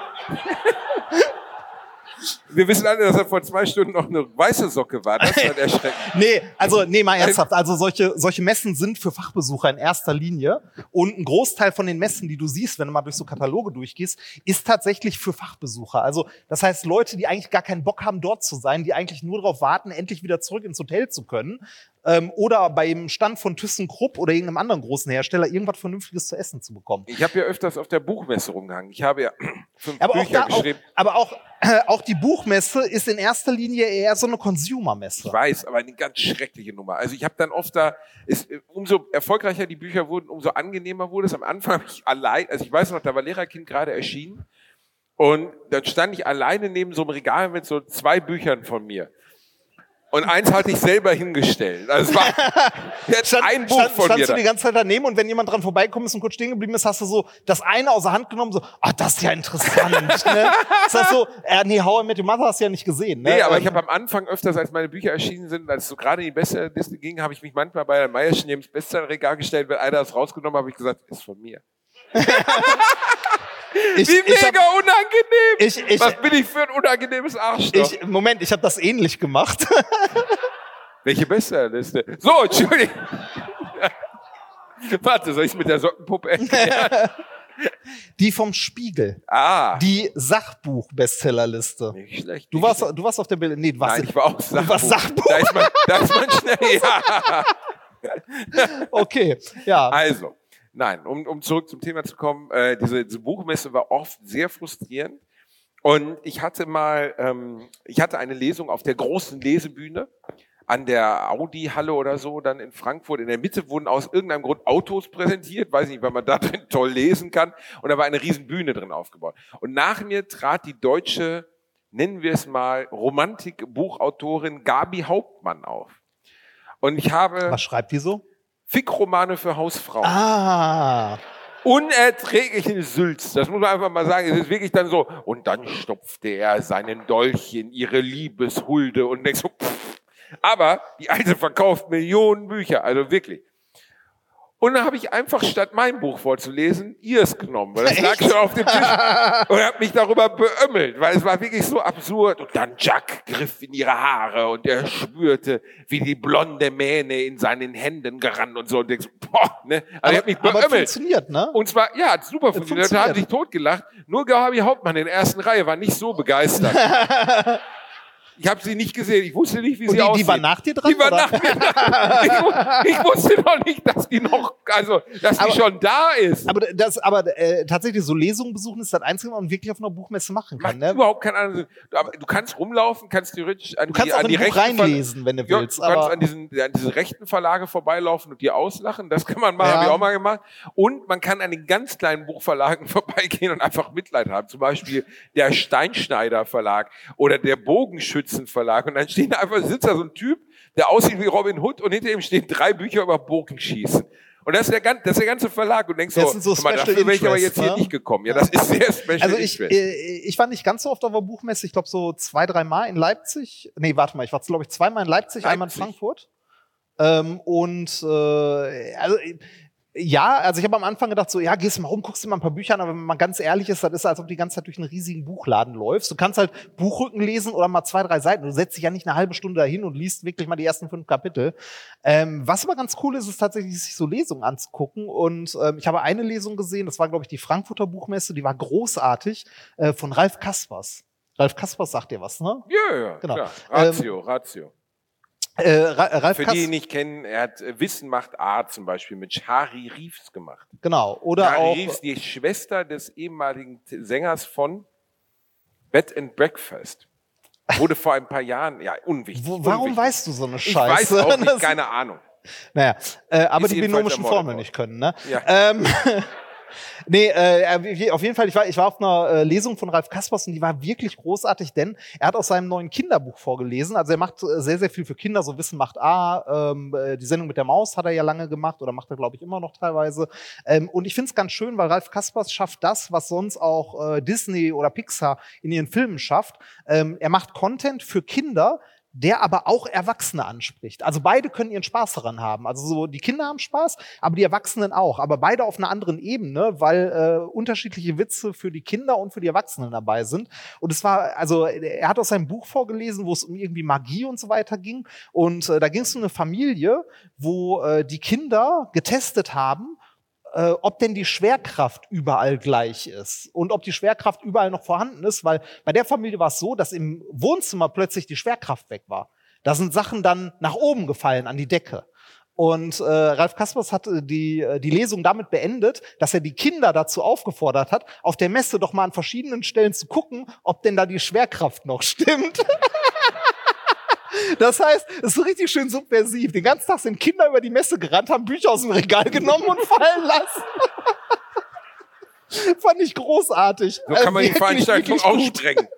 wir wissen alle, dass das vor zwei Stunden noch eine weiße Socke war. Das war erschreckend. Nee, also nee, mal ernsthaft. Also solche, solche Messen sind für Fachbesucher in erster Linie. Und ein Großteil von den Messen, die du siehst, wenn du mal durch so Kataloge durchgehst, ist tatsächlich für Fachbesucher. Also das heißt Leute, die eigentlich gar keinen Bock haben, dort zu sein, die eigentlich nur darauf warten, endlich wieder zurück ins Hotel zu können. Ähm, oder beim Stand von ThyssenKrupp oder irgendeinem anderen großen Hersteller irgendwas Vernünftiges zu essen zu bekommen. Ich habe ja öfters auf der Buchmesse rumgehangen. Ich habe ja fünf Aber auch, Bücher da, auch, geschrieben. aber auch, auch die Buchmesse ist in erster Linie eher so eine Consumer-Messe. Ich weiß, aber eine ganz schreckliche Nummer. Also ich habe dann oft da, ist, äh, umso erfolgreicher die Bücher wurden, umso angenehmer wurde es. Am Anfang ich allein, also ich weiß noch, da war Lehrerkind gerade erschienen und dann stand ich alleine neben so einem Regal mit so zwei Büchern von mir. Und eins hatte ich selber hingestellt. Also es war jetzt ein Buch stand, von standst mir. du Da. die ganze Zeit daneben und wenn jemand dran vorbeikommt ist und kurz stehen geblieben ist, hast du so das eine aus der Hand genommen, so, ah, das ist ja interessant. ne? Das ist so, äh, nee, How I Met Your Mother hast du ja nicht gesehen. Ne? Nee, aber ich Ähm, habe am Anfang öfters, als meine Bücher erschienen sind, als es so gerade in die Bestsellerliste ging, habe ich mich manchmal bei der Meierschen neben das Bestsellerregal gestellt. Wenn einer das rausgenommen hat, habe ich gesagt, ist von mir. ich, Wie mega hab, unangenehm! ich, ich, Was bin ich für ein unangenehmes Arschloch? ich, Moment, ich habe das ähnlich gemacht. Welche Bestsellerliste? So, Entschuldigung. Warte, soll ich es mit der Sockenpuppe erklären? Die vom Spiegel. Ah, Die Sachbuch-Bestsellerliste. nicht schlecht. Du nicht warst, schlecht. du warst auf der Bild. Nee, du warst Nein, ich war auch Du warst Sachbuch. Da ist man, da ist man schnell. Ja. Okay, ja. Also, nein, um, um zurück zum Thema zu kommen, äh, diese, diese Buchmesse war oft sehr frustrierend. Und ich hatte mal, ähm, ich hatte eine Lesung auf der großen Lesebühne an der Audi-Halle oder so, dann in Frankfurt. In der Mitte wurden aus irgendeinem Grund Autos präsentiert, weiß nicht, weil man da drin toll lesen kann. Und da war eine riesen Bühne drin aufgebaut. Und nach mir trat die deutsche nennen wir es mal, Romantikbuchautorin Gabi Hauptmann auf. Und ich habe Was schreibt die so? Fickromane für Hausfrauen. Ah. unerträglichen Sülz. Das muss man einfach mal sagen. Es ist wirklich dann so. Und dann stopfte er seinen Dolch in ihre Liebeshulde und denkst so, pff. Aber die Alte verkauft Millionen Bücher, also wirklich. Und dann habe ich einfach statt mein Buch vorzulesen, ihrs genommen, weil das lag schon auf dem Tisch und habe mich darüber beömmelt, weil es war wirklich so absurd. Und dann Jack griff in ihre Haare und er spürte, wie die blonde Mähne in seinen Händen gerannt und so. Und denkst, boah, ne? Also ich habe mich aber beömmelt. funktioniert, ne? Und zwar, ja, hat super funktioniert. Da haben sich totgelacht. Nur Gabi Hauptmann in der ersten Reihe war nicht so begeistert. ich habe sie nicht gesehen. Ich wusste nicht, wie sie die, aussieht. die war nach dir dran? Die war oder? nach mir dran. Ich, ich wusste noch nicht, dass die noch, also, dass Aber- die schon da ist. Aber das, aber äh, tatsächlich so Lesungen besuchen ist das Einzige, was man wirklich auf einer Buchmesse machen kann. Macht Ne? überhaupt keinen anderen. Du, aber du kannst rumlaufen, kannst theoretisch an Du kannst die, an die Buch rechten reinlesen, wenn du Ja, willst. du kannst an diesen, an diesen rechten Verlage vorbeilaufen und die auslachen. Das kann man machen, Ja. habe ich auch mal gemacht. Und man kann an den ganz kleinen Buchverlagen vorbeigehen und einfach Mitleid haben. Zum Beispiel der Steinschneider Verlag oder der Bogenschützen Verlag. Und dann stehen da einfach, sitzt da so ein Typ, der aussieht wie Robin Hood und hinter ihm stehen drei Bücher über Bogenschießen. Und das ist der, das ist der ganze Verlag. Und denkst Das so, sind so mal, dafür wäre ich aber jetzt hier ne? nicht gekommen. Ja, das ist sehr Special Also ich, Interest. äh, ich war nicht ganz so oft auf der Buchmesse, ich glaube so zwei, drei Mal in Leipzig. Nee, warte mal, ich war glaube ich zweimal in Leipzig, einmal in Leipzig. Frankfurt. Ähm, und äh, also ja, also ich habe am Anfang gedacht, so, ja, gehst du mal rum, guckst dir mal ein paar Bücher an, aber wenn man ganz ehrlich ist, das ist, als ob du die ganze Zeit durch einen riesigen Buchladen läufst. Du kannst halt Buchrücken lesen oder mal zwei, drei Seiten. Du setzt dich ja nicht eine halbe Stunde dahin und liest wirklich mal die ersten fünf Kapitel. Ähm, was aber ganz cool ist, ist tatsächlich, sich so Lesungen anzugucken. Und ähm, ich habe eine Lesung gesehen, das war, glaube ich, die Frankfurter Buchmesse, die war großartig, äh, von Ralf Kaspers. Ralf Kaspers sagt dir was, ne? ja, ja, genau. klar. Ratio, Ratio. Äh, Ra Ralf Für die, die ihn nicht kennen, er hat äh, Wissen macht A zum Beispiel mit Shari Reeves gemacht. genau. Oder Shari auch. Reeves, die Schwester des ehemaligen Sängers von Bed and Breakfast. Wurde vor ein paar Jahren, ja, unwichtig. Wo, warum unwichtig. weißt du so eine Ich Scheiße? weiß auch nicht, keine Ahnung. Naja, äh, aber Ist die binomischen Formeln nicht können, ne? Ja. Ähm, nee, äh, auf jeden Fall, ich war, ich war auf einer äh, Lesung von Ralf Kaspers und die war wirklich großartig, denn er hat aus seinem neuen Kinderbuch vorgelesen. Also er macht äh, sehr, sehr viel für Kinder, so Wissen macht A, ähm, äh, die Sendung mit der Maus hat er ja lange gemacht oder macht er, glaube ich, immer noch teilweise. Ähm, und ich finde es ganz schön, weil Ralf Kaspers schafft das, was sonst auch äh, Disney oder Pixar in ihren Filmen schafft. Ähm, er macht Content für Kinder, der aber auch Erwachsene anspricht. Also beide können ihren Spaß daran haben. Also so die Kinder haben Spaß, aber die Erwachsenen auch. Aber beide auf einer anderen Ebene, weil äh, unterschiedliche Witze für die Kinder und für die Erwachsenen dabei sind. Und es war, also er hat aus seinem Buch vorgelesen, wo es um irgendwie Magie und so weiter ging. Und äh, da ging es um eine Familie, wo äh, die Kinder getestet haben, äh, ob denn die Schwerkraft überall gleich ist und ob die Schwerkraft überall noch vorhanden ist, weil bei der Familie war es so, dass im Wohnzimmer plötzlich die Schwerkraft weg war. Da sind Sachen dann nach oben gefallen an die Decke. Und äh, Ralf Kaspers hat äh, die, äh, die Lesung damit beendet, dass er die Kinder dazu aufgefordert hat, auf der Messe doch mal an verschiedenen Stellen zu gucken, ob denn da die Schwerkraft noch stimmt. Das heißt, es ist so richtig schön subversiv. Den ganzen Tag sind Kinder über die Messe gerannt, haben Bücher aus dem Regal genommen und fallen lassen. Fand ich großartig. So kann man die Äh, Veranstaltung wirklich gut. ausstrengen.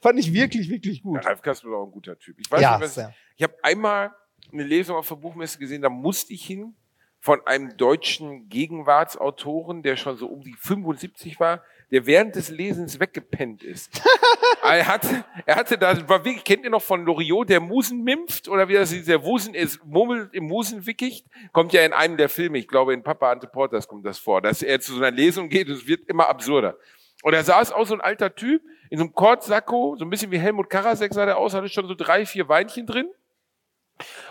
Fand ich wirklich, wirklich gut. Ralf Kasper ist auch ein guter Typ. Ich weiß Ja, nicht, was, ich habe einmal eine Lesung auf der Buchmesse gesehen, da musste ich hin von einem deutschen Gegenwartsautoren, der schon so um die 75 war, der während des Lesens weggepennt ist. er hatte, er hatte da, war wirklich, kennt ihr noch von Loriot, der Musen mimpft oder wie das ist, der Wusen ist, murmelt im Musen wickicht, kommt ja in einem der Filme, ich glaube in Papa Ante Porters kommt das vor, dass er zu so einer Lesung geht und es wird immer absurder. Und da saß auch so ein alter Typ in so einem Kortsacko, so ein bisschen wie Helmut Karasek sah der aus, hatte schon so drei, vier Weinchen drin.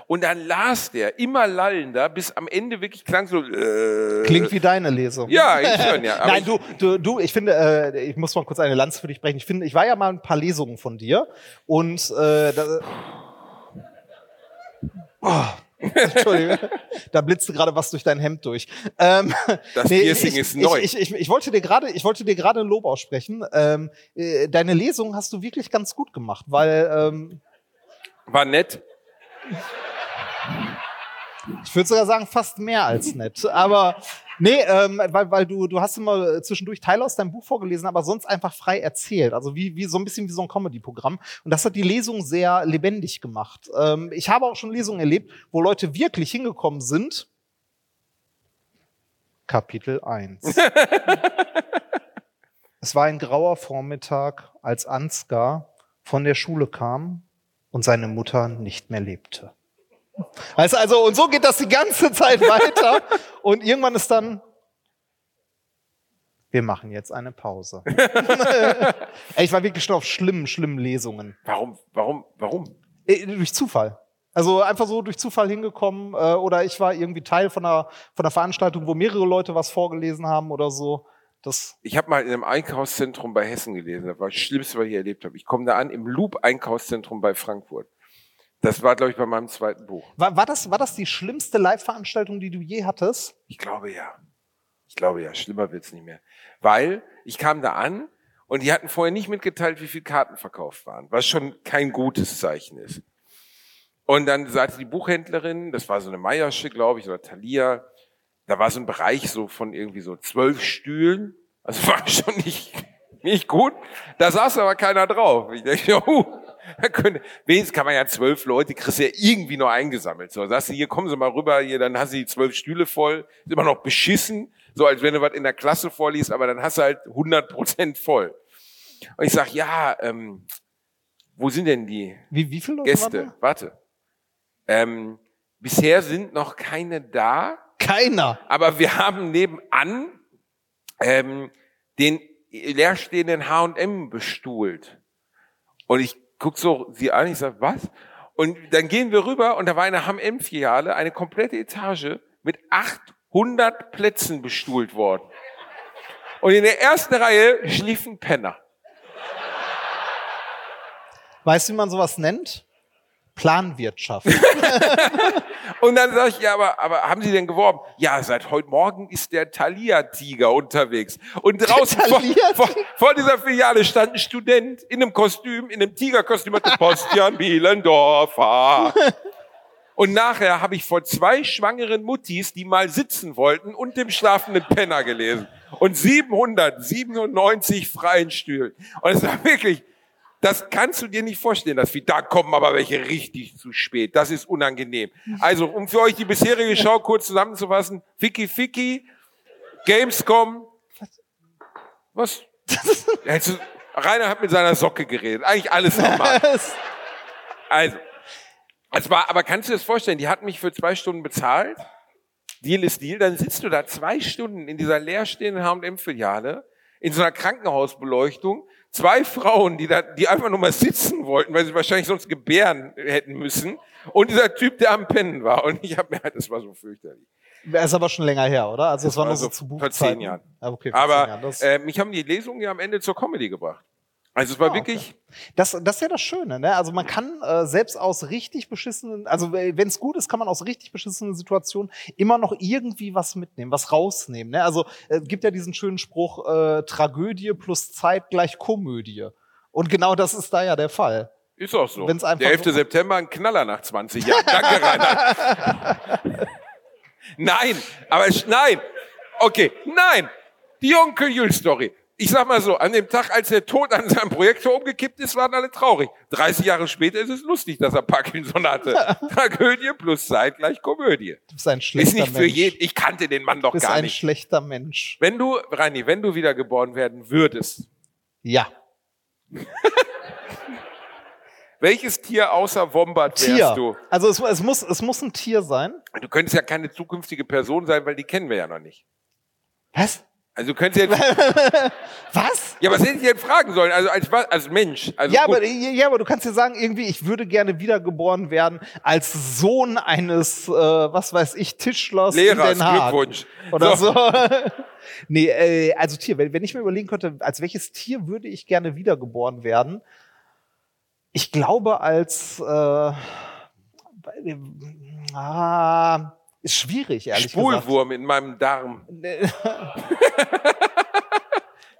Und dann las der immer lallender, bis am Ende wirklich klang so. Äh, Klingt wie deine Lesung. Ja, ich schon, ja. Nein, ich, du, du, du, ich finde, äh, ich muss mal kurz eine Lanze für dich brechen. Ich finde, ich war ja mal ein paar Lesungen von dir und äh, da, oh, Entschuldigung, da blitzte gerade was durch dein Hemd durch. Ähm, Das Piercing ist neu. Ich, ich, ich, ich wollte dir gerade, ich wollte dir gerade ein Lob aussprechen. Ähm, äh, deine Lesung hast du wirklich ganz gut gemacht, weil ähm, War nett. Ich würde sogar sagen fast mehr als nett. Aber Nee, ähm, weil, weil du, du hast immer zwischendurch Teile aus deinem Buch vorgelesen, aber sonst einfach frei erzählt. Also wie, wie so ein bisschen wie so ein Comedy-Programm. Und das hat die Lesung sehr lebendig gemacht. Ähm, ich habe auch schon Lesungen erlebt, wo Leute wirklich hingekommen sind. Kapitel 1. es war ein grauer Vormittag, als Ansgar von der Schule kam und seine Mutter nicht mehr lebte. Weißt du, also, und so geht das die ganze Zeit weiter. Und irgendwann ist dann, wir machen jetzt eine Pause. Ich war wirklich schon auf schlimmen, schlimmen Lesungen. Warum, warum, warum? Äh, durch Zufall. Also einfach so durch Zufall hingekommen äh, oder ich war irgendwie Teil von einer, von einer Veranstaltung, wo mehrere Leute was vorgelesen haben oder so. Das ich habe mal in einem Einkaufszentrum bei Hessen gelesen. Das war das Schlimmste, was ich erlebt habe. Ich komme da an im Loop-Einkaufszentrum bei Frankfurt. Das war, glaube ich, bei meinem zweiten Buch. War, war, das, war das die schlimmste Live-Veranstaltung, die du je hattest? Ich glaube ja. Ich glaube ja. Schlimmer wird's nicht mehr. Weil ich kam da an und die hatten vorher nicht mitgeteilt, wie viele Karten verkauft waren, was schon kein gutes Zeichen ist. Und dann sagte die Buchhändlerin, das war so eine Meiersche, glaube ich, oder Thalia, da war so ein Bereich so von irgendwie so zwölf Stühlen. Also war schon nicht, nicht gut. Da saß aber keiner drauf. Ich denke, oh, da könnte, wenigstens kann man ja zwölf Leute, kriegst du ja irgendwie noch eingesammelt. So, sagst du, hier kommen Sie mal rüber, hier, dann hast du die zwölf Stühle voll, ist immer noch beschissen, so als wenn du was in der Klasse vorliest, aber dann hast du halt 100 Prozent voll. Und ich sag, ja, ähm, wo sind denn die wie, wie viele Leute Gäste? Warte. Ähm, bisher sind noch keine da. Keiner. Aber wir haben nebenan ähm, den leerstehenden H&M bestuhlt. Und ich guck so sie an, ich sag, was? Und dann gehen wir rüber und da war eine H&M-Filiale, eine komplette Etage mit 800 Plätzen bestuhlt worden. Und in der ersten Reihe schliefen Penner. Weißt du, wie man sowas nennt? Planwirtschaft. und dann sage ich, ja, aber, aber haben Sie denn geworben? Ja, seit heute Morgen ist der Thalia-Tiger unterwegs. Und draußen vor, vor, vor, dieser Filiale stand ein Student in einem Kostüm, in einem Tigerkostüm, hatte Postian Bielendorfer. Und nachher habe ich vor zwei schwangeren Muttis, die mal sitzen wollten, und dem schlafenden Penner gelesen. Und 797 freien Stühlen. Und es war wirklich, das kannst du dir nicht vorstellen, dass wir, da kommen aber welche richtig zu spät. Das ist unangenehm. Also, um für euch die bisherige Show kurz zusammenzufassen. Ficky Ficky, Gamescom. Was? Also, Rainer hat mit seiner Socke geredet. Eigentlich alles normal. Also, es war, aber kannst du dir das vorstellen? Die hatten mich für zwei Stunden bezahlt. Deal ist Deal. Dann sitzt du da zwei Stunden in dieser leerstehenden H&M-Filiale in so einer Krankenhausbeleuchtung zwei Frauen, die da, die einfach nur mal sitzen wollten, weil sie wahrscheinlich sonst gebären hätten müssen. Und dieser Typ, der am Pennen war. Und ich habe mir halt, das war so fürchterlich. Das ist aber schon länger her, oder? Also es war nur Also so zu Buchzeiten. vor zehn Jahren. Ah, okay, vor Aber zehn Jahren. Äh, mich haben die Lesungen ja am Ende zur Comedy gebracht. Also es war Ah, okay. wirklich, das, das ist ja das Schöne, ne? Also man kann äh, selbst aus richtig beschissenen, also wenn es gut ist, kann man aus richtig beschissenen Situationen immer noch irgendwie was mitnehmen, was rausnehmen. Ne? Also es äh, gibt ja diesen schönen Spruch, äh, Tragödie plus Zeit gleich Komödie. Und genau das ist da ja der Fall. ist auch so. Wenn's einfach der 11. so- September, ein Knaller nach 20 Jahren. Danke, Rainer. nein, aber nein. Okay, nein. Die Onkel Jules Story. Ich sag mal so, an dem Tag, als der Tod an seinem Projektor umgekippt ist, waren alle traurig. 30 Jahre später ist es lustig, dass er Parkinson hatte. Tragödie plus Zeit gleich Komödie. Du bist ein schlechter Ist nicht für Mensch. jeden. Ich kannte den Mann doch Du bist gar ein nicht. schlechter Mensch. Wenn du, Reini, wenn du wiedergeboren werden würdest, Ja. welches Tier außer Wombat wärst Tier. du? Also es, es, muss, es muss ein Tier sein. Du könntest ja keine zukünftige Person sein, weil die kennen wir ja noch nicht. Was? Also du könntest jetzt, Was? ja, was hätte ich denn fragen sollen? Also als, als Mensch. Also Ja gut. aber, ja, aber du kannst dir sagen, irgendwie, ich würde gerne wiedergeboren werden als Sohn eines, äh, was weiß ich, Tischlers Lehrers, in Den Haag. Glückwunsch. Oder So. so. nee, äh, also Tier, wenn, wenn ich mir überlegen könnte, als welches Tier würde ich gerne wiedergeboren werden? Ich glaube als, äh, ah, ist schwierig, ehrlich Spulwurm in meinem Darm. gesagt.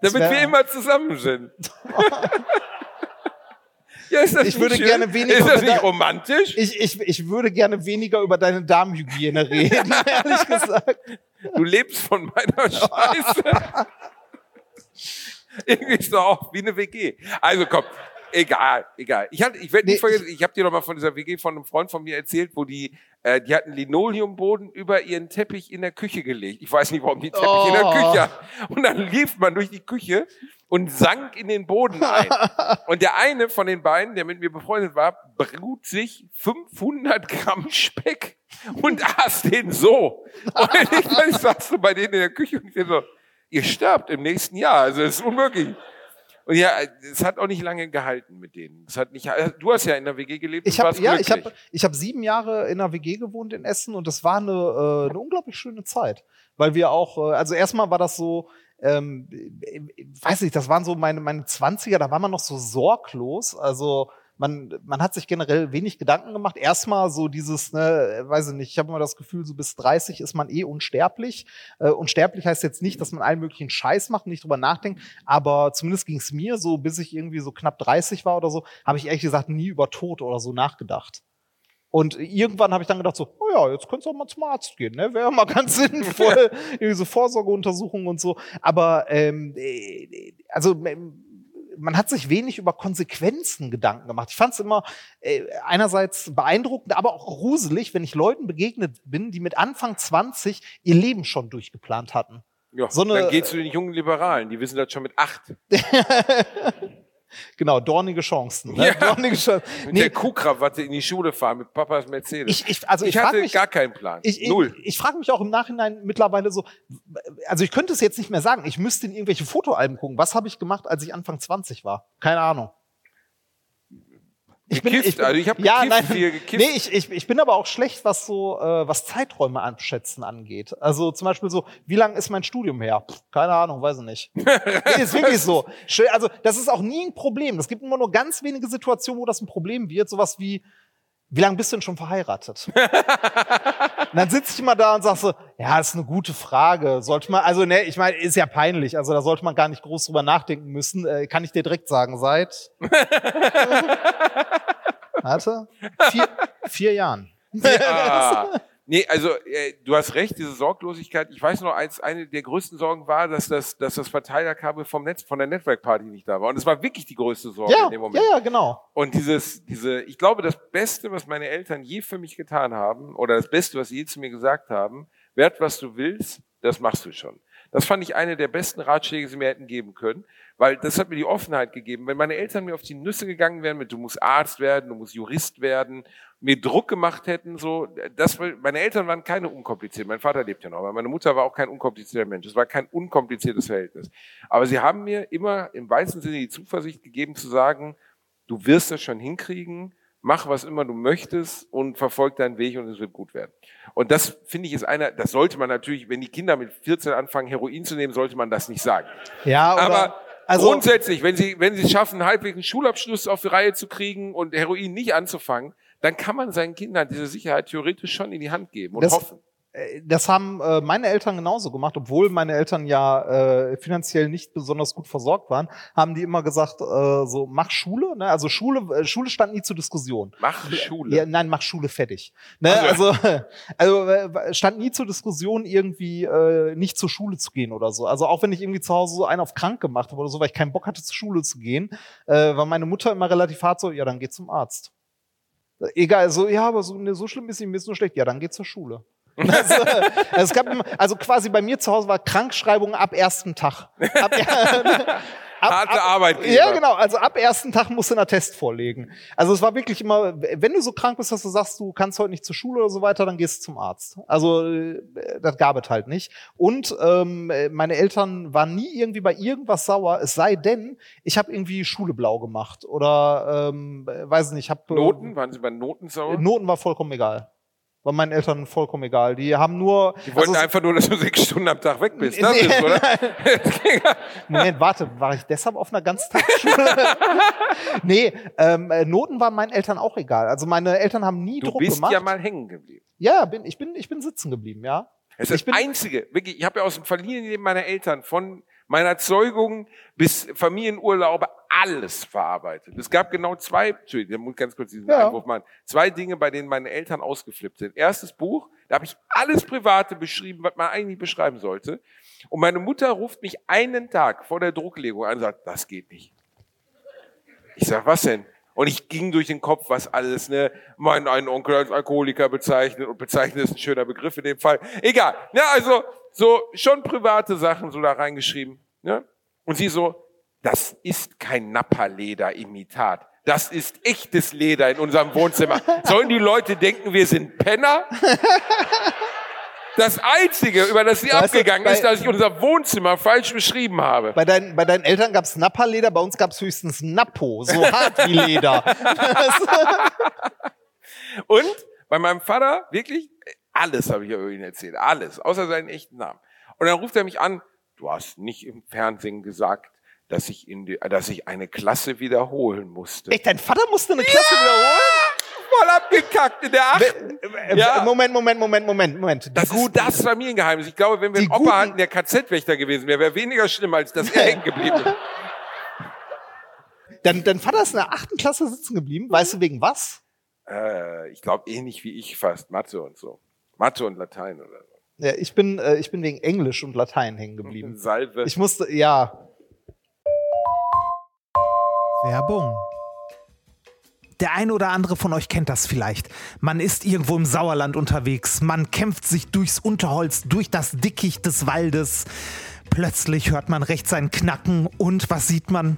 Damit wir immer zusammen sind. ja, ist das Ich nicht würde schön? gerne weniger Ist das nicht romantisch? Ich, ich, ich würde gerne weniger über deine Darmhygiene reden, ehrlich gesagt. Du lebst von meiner Scheiße. Irgendwie ist doch auch wie eine WG. Also komm, egal, egal. Ich, hatte, ich werde nicht Nee, vergessen, ich habe dir noch mal von dieser WG von einem Freund von mir erzählt, wo die, äh, die hatten Linoleumboden über ihren Teppich in der Küche gelegt. Ich weiß nicht, warum die Teppich in der Oh. Küche hatten. Und dann lief man durch die Küche und sank in den Boden ein. Und der eine von den beiden, der mit mir befreundet war, brut sich 500 Gramm Speck und aß den so. Und ich, ich saß so bei denen in der Küche und ich so, ihr sterbt im nächsten Jahr. Also das ist unmöglich. Und ja, es hat auch nicht lange gehalten mit denen. Es hat nicht, du hast ja in der WG gelebt. Ich habe ja, ich habe ich hab sieben Jahre in einer WG gewohnt in Essen und das war eine, äh, eine unglaublich schöne Zeit, weil wir auch, äh, also erstmal war das so, ähm, ich weiß nicht, das waren so meine meine Zwanziger, da war man noch so sorglos, also man, man hat sich generell wenig Gedanken gemacht. Erstmal so dieses, ne, weiß ich nicht, ich habe immer das Gefühl, so bis 30 ist man eh unsterblich. Äh, unsterblich heißt jetzt nicht, dass man allen möglichen Scheiß macht, nicht drüber nachdenkt, aber zumindest ging es mir so, bis ich irgendwie so knapp 30 war oder so, habe ich ehrlich gesagt nie über Tod oder so nachgedacht. Und irgendwann habe ich dann gedacht so, oh ja, jetzt könntest du auch mal zum Arzt gehen, ne? Wäre mal ganz sinnvoll, irgendwie so Vorsorgeuntersuchungen und so. Aber ähm, äh, also ähm, man hat sich wenig über Konsequenzen Gedanken gemacht. Ich fand es immer äh, einerseits beeindruckend, aber auch gruselig, wenn ich Leuten begegnet bin, die mit Anfang 20 ihr Leben schon durchgeplant hatten. ja, so eine- dann gehst du den jungen Liberalen, die wissen das schon mit acht. Genau, dornige Chancen. Ne? Ja. Dornige Chancen. Mit Nee, der Kuhkrawatte in die Schule fahren mit Papas Mercedes. ich, ich, also ich, ich hatte mich, gar keinen Plan. Ich, ich, Null. ich frage mich auch im Nachhinein mittlerweile so, also ich könnte es jetzt nicht mehr sagen, ich müsste in irgendwelche Fotoalben gucken. Was habe ich gemacht, als ich Anfang 20 war? Keine Ahnung. Gekifft, also ich hab ja, gekifft, nein, viel gekifft. Nee, ich, ich, ich bin aber auch schlecht, was so, äh, was Zeiträume anschätzen angeht. Also zum Beispiel so, wie lang ist mein Studium her? Pff, keine Ahnung, weiß ich nicht. nee, ist wirklich so. Also das ist auch nie ein Problem. Es gibt immer nur ganz wenige Situationen, wo das ein Problem wird. Sowas wie, wie lange bist du denn schon verheiratet? Und dann sitze ich immer da und sag so, ja, das ist eine gute Frage. Sollte man, also ne, ich meine, ist ja peinlich. Also da sollte man gar nicht groß drüber nachdenken müssen. Äh, kann ich dir direkt sagen, seit Warte, vier, vier Jahren. Ah. Nee, also äh, du hast recht, diese Sorglosigkeit. Ich weiß noch, als eine der größten Sorgen war, dass das, dass das Verteilerkabel vom Netz, von der Netzwerkparty nicht da war. Und es war wirklich die größte Sorge Ja, in dem Moment. ja, ja, genau. Und dieses, diese, ich glaube, das Beste, was meine Eltern je für mich getan haben, oder das Beste, was sie je zu mir gesagt haben, werd was du willst, das machst du schon. Das fand ich eine der besten Ratschläge, die sie mir hätten geben können, weil das hat mir die Offenheit gegeben. Wenn meine Eltern mir auf die Nüsse gegangen wären mit, du musst Arzt werden, du musst Jurist werden, mir Druck gemacht hätten, so, das, meine Eltern waren keine unkompliziert. Mein Vater lebt ja noch, aber meine Mutter war auch kein unkomplizierter Mensch. Es war kein unkompliziertes Verhältnis. Aber sie haben mir immer im weitesten Sinne die Zuversicht gegeben zu sagen, du wirst das schon hinkriegen, mach was immer du möchtest und verfolg deinen Weg und es wird gut werden. Und das finde ich ist einer, das sollte man natürlich, wenn die Kinder mit 14 anfangen, Heroin zu nehmen, sollte man das nicht sagen. Ja, oder, Aber also, grundsätzlich, wenn sie, wenn sie es schaffen, halbwegs einen Schulabschluss auf die Reihe zu kriegen und Heroin nicht anzufangen, dann kann man seinen Kindern diese Sicherheit theoretisch schon in die Hand geben und Das- hoffen. Äh, das haben äh, meine Eltern genauso gemacht, obwohl meine Eltern ja äh, finanziell nicht besonders gut versorgt waren, haben die immer gesagt, äh, so mach Schule, ne? Also Schule, äh, Schule stand nie zur Diskussion. Mach Schule. Ja, nein, mach Schule fertig. Ne? Also, also äh, stand nie zur Diskussion, irgendwie äh, nicht zur Schule zu gehen oder so. Also auch wenn ich irgendwie zu Hause so einen auf krank gemacht habe oder so, weil ich keinen Bock hatte, zur Schule zu gehen, äh, war meine Mutter immer relativ hart so, ja, dann geh zum Arzt. Egal, so, ja, aber so, ne, so schlimm ist ihm, mir ist nur schlecht. Ja, dann geh zur Schule. Also, es gab, also quasi bei mir zu Hause war Krankschreibung ab ersten Tag. Ab, ab, Harte Arbeitgeber. Ja, genau. Also ab ersten Tag musst du einen Attest vorlegen. Also es war wirklich immer, wenn du so krank bist, dass du sagst, du kannst heute nicht zur Schule oder so weiter, dann gehst du zum Arzt. Also äh, das gab es halt nicht. Und ähm, meine Eltern waren nie irgendwie bei irgendwas sauer, es sei denn, ich habe irgendwie Schule blau gemacht oder ähm, weiß nicht, ich habe Noten? Waren sie bei Noten sauer? Noten war vollkommen egal. War meinen Eltern vollkommen egal. Die haben nur. Die wollten also, einfach nur, dass du sechs Stunden am Tag weg bist. Das Nee, ist, oder? Moment, warte, war ich deshalb auf einer Ganztagsschule? nee, ähm, äh, Noten waren meinen Eltern auch egal. Also meine Eltern haben nie Du Druck bist gemacht. ja mal hängen geblieben. ja, bin, ich bin, ich bin sitzen geblieben, ja. Das Ich ist bin- das Einzige, wirklich, ich habe ja aus dem Familienleben meiner Eltern von meiner Zeugung bis Familienurlaube alles verarbeitet. Es gab genau zwei, Entschuldigung, ich muss ganz kurz diesen Ja. Einwurf machen, zwei Dinge, bei denen meine Eltern ausgeflippt sind. Erstes Buch, da habe ich alles Private beschrieben, was man eigentlich beschreiben sollte. Und meine Mutter ruft mich einen Tag vor der Drucklegung an und sagt, das geht nicht. Ich sag, was denn? Und ich ging durch den Kopf, was alles, ne? Mein einen Onkel als Alkoholiker bezeichnet und bezeichnet ist ein schöner Begriff in dem Fall. Egal. Ja, also, so schon private Sachen so da reingeschrieben, ne? Und sie so, das ist kein Napperleder-Imitat. Das ist echtes Leder in unserem Wohnzimmer. Sollen die Leute denken, wir sind Penner? Das Einzige, über das sie Weißt du, abgegangen bei- ist, dass ich unser Wohnzimmer falsch beschrieben habe. Bei, deinen, bei deinen Eltern gab's Napperleder, bei uns gab's höchstens Nappo, so hart wie Leder. Und bei meinem Vater, wirklich, alles habe ich über ihn erzählt. Alles, außer seinen echten Namen. Und dann ruft er mich an, du hast nicht im Fernsehen gesagt, dass ich, in die, dass ich eine Klasse wiederholen musste. Echt, dein Vater musste eine Klasse wiederholen? Voll abgekackt in der achten. Äh, Ja. Moment, Moment, Moment, Moment, Moment. Das ist das Familiengeheimnis. Ich glaube, wenn wir einen Opa hatten, der KZ-Wächter gewesen wäre, wäre weniger schlimm, als dass er hängen geblieben ist. Dein, dein Vater ist in der achten Klasse sitzen geblieben. Weißt du wegen was? Äh, ich glaube, ähnlich wie ich fast. Mathe und so. Mathe und Latein oder so. Ja, ich bin, äh, ich bin wegen Englisch und Latein hängen geblieben. Salve. Ich musste, ja. Werbung. Der eine oder andere von euch kennt das vielleicht. Man ist irgendwo im Sauerland unterwegs, man kämpft sich durchs Unterholz, durch das Dickicht des Waldes. Plötzlich hört man rechts ein Knacken und was sieht man?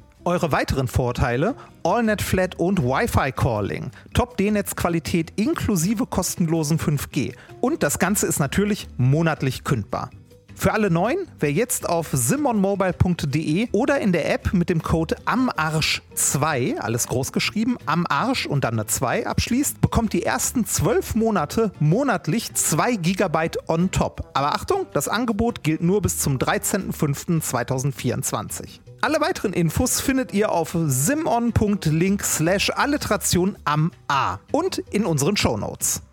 Eure weiteren Vorteile: AllNet Flat und Wi-Fi Calling, Top D-Netz-Qualität inklusive kostenlosen 5G und das Ganze ist natürlich monatlich kündbar. Für alle Neuen, wer jetzt auf simonmobile.de oder in der App mit dem Code AMARSCH2, alles groß geschrieben, am Arsch und dann eine 2 abschließt, bekommt die ersten 12 Monate monatlich 2 GB on top. Aber Achtung, das Angebot gilt nur bis zum 13.05.2024. Alle weiteren Infos findet ihr auf simon.link slash alliteration am A und in unseren Shownotes.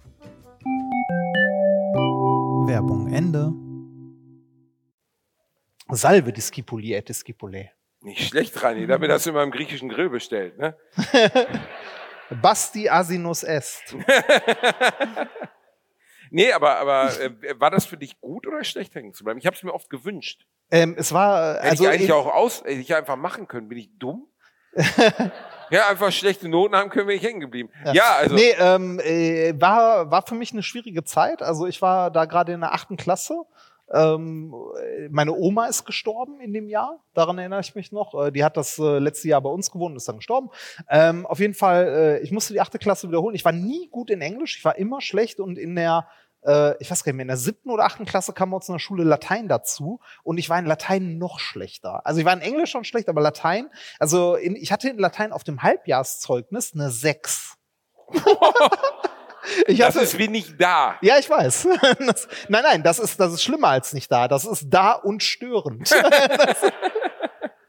Werbung Ende. Salve Discipuli et Discipulae. Nicht schlecht, Rani. Damit hast du immer im griechischen Grill bestellt, ne? Basti Asinus est. Nee, aber, aber äh, war das für dich gut oder schlecht hängen zu bleiben? Ich habe es mir oft gewünscht. Ähm, es war, Hätte also ich eigentlich auch aus, hätte ich einfach machen können. Bin ich dumm? ja, einfach schlechte Noten haben können, wäre ich hängen geblieben. Ja, also. Nee, ähm, äh, war, war für mich eine schwierige Zeit. Also ich war da gerade in der achten Klasse. Ähm, äh, meine Oma ist gestorben in dem Jahr, daran erinnere ich mich noch. Äh, die hat das äh, letzte Jahr bei uns gewohnt und ist dann gestorben. Ähm, auf jeden Fall, äh, ich musste die achte Klasse wiederholen. Ich war nie gut in Englisch, ich war immer schlecht und in der, äh, ich weiß gar nicht mehr, in der siebten oder achten Klasse kam uns in der Schule Latein dazu und ich war in Latein noch schlechter. Also ich war in Englisch schon schlecht, aber Latein, also in, ich hatte in Latein auf dem Halbjahrszeugnis eine 6. ich das hatte, ist wie nicht da. ja, ich weiß. Das, nein, nein, das ist, das ist schlimmer als nicht da. Das ist da und störend.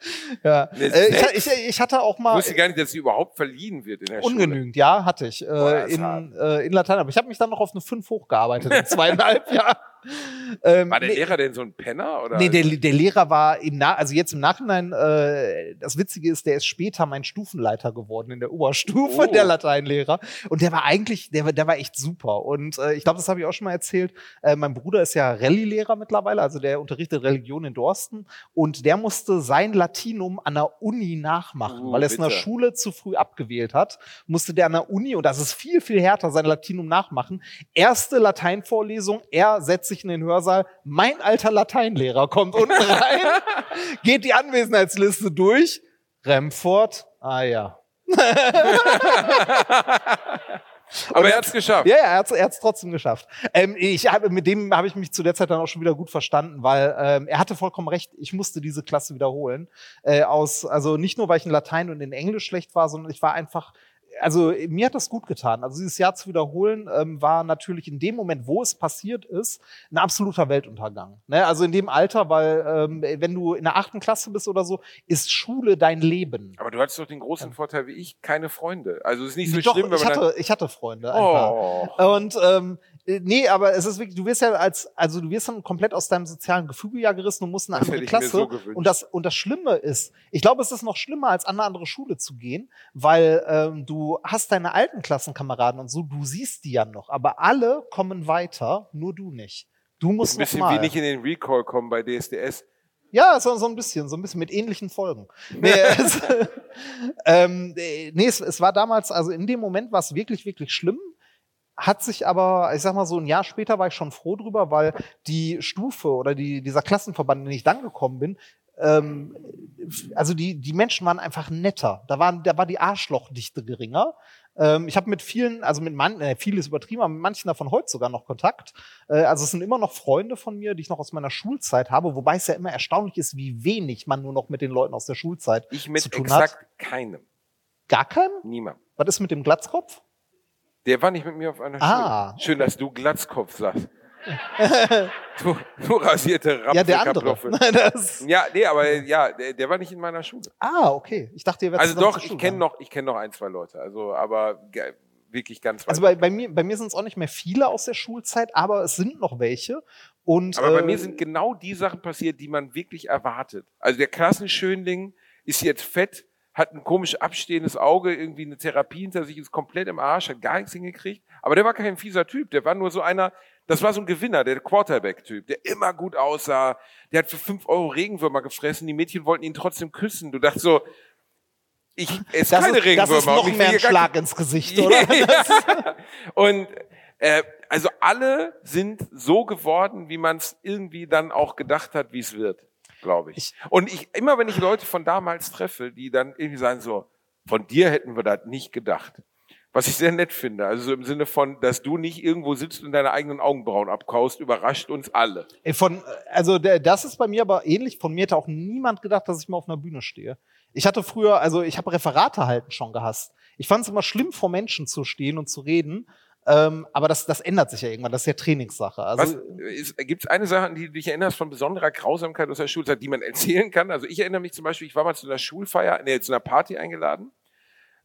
ja. Äh, ich, ich, ich hatte auch Ich mal wusste gar nicht, dass sie überhaupt verliehen wird in der Schule. ungenügend, ja, hatte ich äh, in, äh, in Latein. Aber ich habe mich dann noch auf eine 5 hochgearbeitet in zweieinhalb Jahren. Ähm, War der nee, Lehrer denn so ein Penner? Oder? Nee, der, der Lehrer war im Na also jetzt im Nachhinein, äh, das Witzige ist, der ist später mein Stufenleiter geworden in der Oberstufe, Oh. der Lateinlehrer. Und der war eigentlich, der, war- der war echt super. Und äh, ich glaube, das habe ich auch schon mal erzählt. Äh, mein Bruder ist ja Rallye-Lehrer mittlerweile, also der unterrichtet Religion in Dorsten. Und der musste sein Latinum an der Uni nachmachen, Uh, weil er es in der. Schule zu früh abgewählt hat. Musste der an der Uni, und das ist viel, viel härter, sein Latinum nachmachen. Erste Lateinvorlesung, er setzt sich in den Hörsaal, mein alter Lateinlehrer kommt unten rein, geht die Anwesenheitsliste durch, Remford, ah ja. Aber er hat's geschafft. Ja, ja, er hat's, er hat's trotzdem geschafft. Ähm, ich habe mit dem habe ich mich zu der Zeit dann auch schon wieder gut verstanden, weil ähm, er hatte vollkommen recht. Ich musste diese Klasse wiederholen. Äh, aus, also nicht nur, weil ich in Latein und in Englisch schlecht war, sondern ich war einfach also mir hat das gut getan. Also dieses Jahr zu wiederholen ähm, war natürlich in dem Moment, wo es passiert ist, ein absoluter Weltuntergang. Ne? Also in dem Alter, weil ähm, wenn du in der achten Klasse bist oder so, ist Schule dein Leben. Aber du hattest doch den großen Vorteil wie ich, keine Freunde. Also es ist nicht so Doch, schlimm, wenn ich man hatte, ich hatte Freunde. Ein Oh. paar. Und ähm, äh, nee, aber es ist wirklich, du wirst ja als, also du wirst dann komplett aus deinem sozialen Gefüge ja gerissen und musst in eine Das andere Klasse. so und das und das Schlimme ist, ich glaube, es ist noch schlimmer, als an eine andere Schule zu gehen, weil ähm, du hast deine alten Klassenkameraden und so, du siehst die ja noch, aber alle kommen weiter, nur du nicht. Du ein musst noch bisschen mal. wie nicht in den Recall kommen bei DSDS. Ja, so, so ein bisschen, so ein bisschen mit ähnlichen Folgen. Nee, es, ähm, äh, nee es, es war damals, also in dem Moment war es wirklich, wirklich schlimm. Hat sich aber, ich sag mal so ein Jahr später war ich schon froh drüber, weil die Stufe oder die, dieser Klassenverband, in den ich dann gekommen bin, ähm, also die, die Menschen waren einfach netter. Da, waren, da war die Arschlochdichte geringer. Ähm, ich habe mit vielen, also mit manchen, äh, vieles übertrieben, aber mit manchen davon heute sogar noch Kontakt. Äh, also es sind immer noch Freunde von mir, die ich noch aus meiner Schulzeit habe, wobei es ja immer erstaunlich ist, wie wenig man nur noch mit den Leuten aus der Schulzeit Ich mit zu tun exakt hat. keinem. Gar keinem? Niemand. Was ist mit dem Glatzkopf? Der war nicht mit mir auf einer Ah. Schule. Schön, dass du Glatzkopf sagst. du, du rasierte ja, der andere. Ja, nee, aber ja, der, der war nicht in meiner Schule. ah, okay. Ich dachte, ihr werdet Also doch, ich kenne noch, ich kenne noch ein, zwei Leute. Also, aber wirklich ganz weit. Also bei, bei mir, bei mir sind es auch nicht mehr viele aus der Schulzeit, aber es sind noch welche. Und, Aber bei äh, mir sind genau die Sachen passiert, die man wirklich erwartet. Also der Klassenschönling ist jetzt fett, hat ein komisch abstehendes Auge, irgendwie eine Therapie hinter sich, ist komplett im Arsch, hat gar nichts hingekriegt. Aber der war kein fieser Typ, der war nur so einer, das war so ein Gewinner, der Quarterback-Typ, der immer gut aussah, der hat für fünf Euro Regenwürmer gefressen, die Mädchen wollten ihn trotzdem küssen. Du dachtest so, ich esse das keine ist, das Regenwürmer. ist noch mehr ein Schlag ins Gesicht, oder? ja. Und äh, also alle sind so geworden, wie man es irgendwie dann auch gedacht hat, wie es wird, glaube ich. Ich- Und ich immer, wenn ich Leute von damals treffe, die dann irgendwie sagen so, von dir hätten wir das nicht gedacht. Was ich sehr nett finde, also so im Sinne von, dass du nicht irgendwo sitzt und deine eigenen Augenbrauen abkaust, überrascht uns alle. Ey, Von, also der, das ist bei mir aber ähnlich. Von mir hätte auch niemand gedacht, dass ich mal auf einer Bühne stehe. Ich hatte früher, also ich habe Referate halten schon gehasst. Ich fand es immer schlimm, vor Menschen zu stehen und zu reden. Ähm, aber das, das ändert sich ja irgendwann. Das ist ja Trainingssache. Also, Gibt es eine Sache, an die du dich erinnerst von besonderer Grausamkeit aus der Schulzeit, die man erzählen kann? Also ich erinnere mich zum Beispiel, ich war mal zu einer Schulfeier, nee, zu einer Party eingeladen.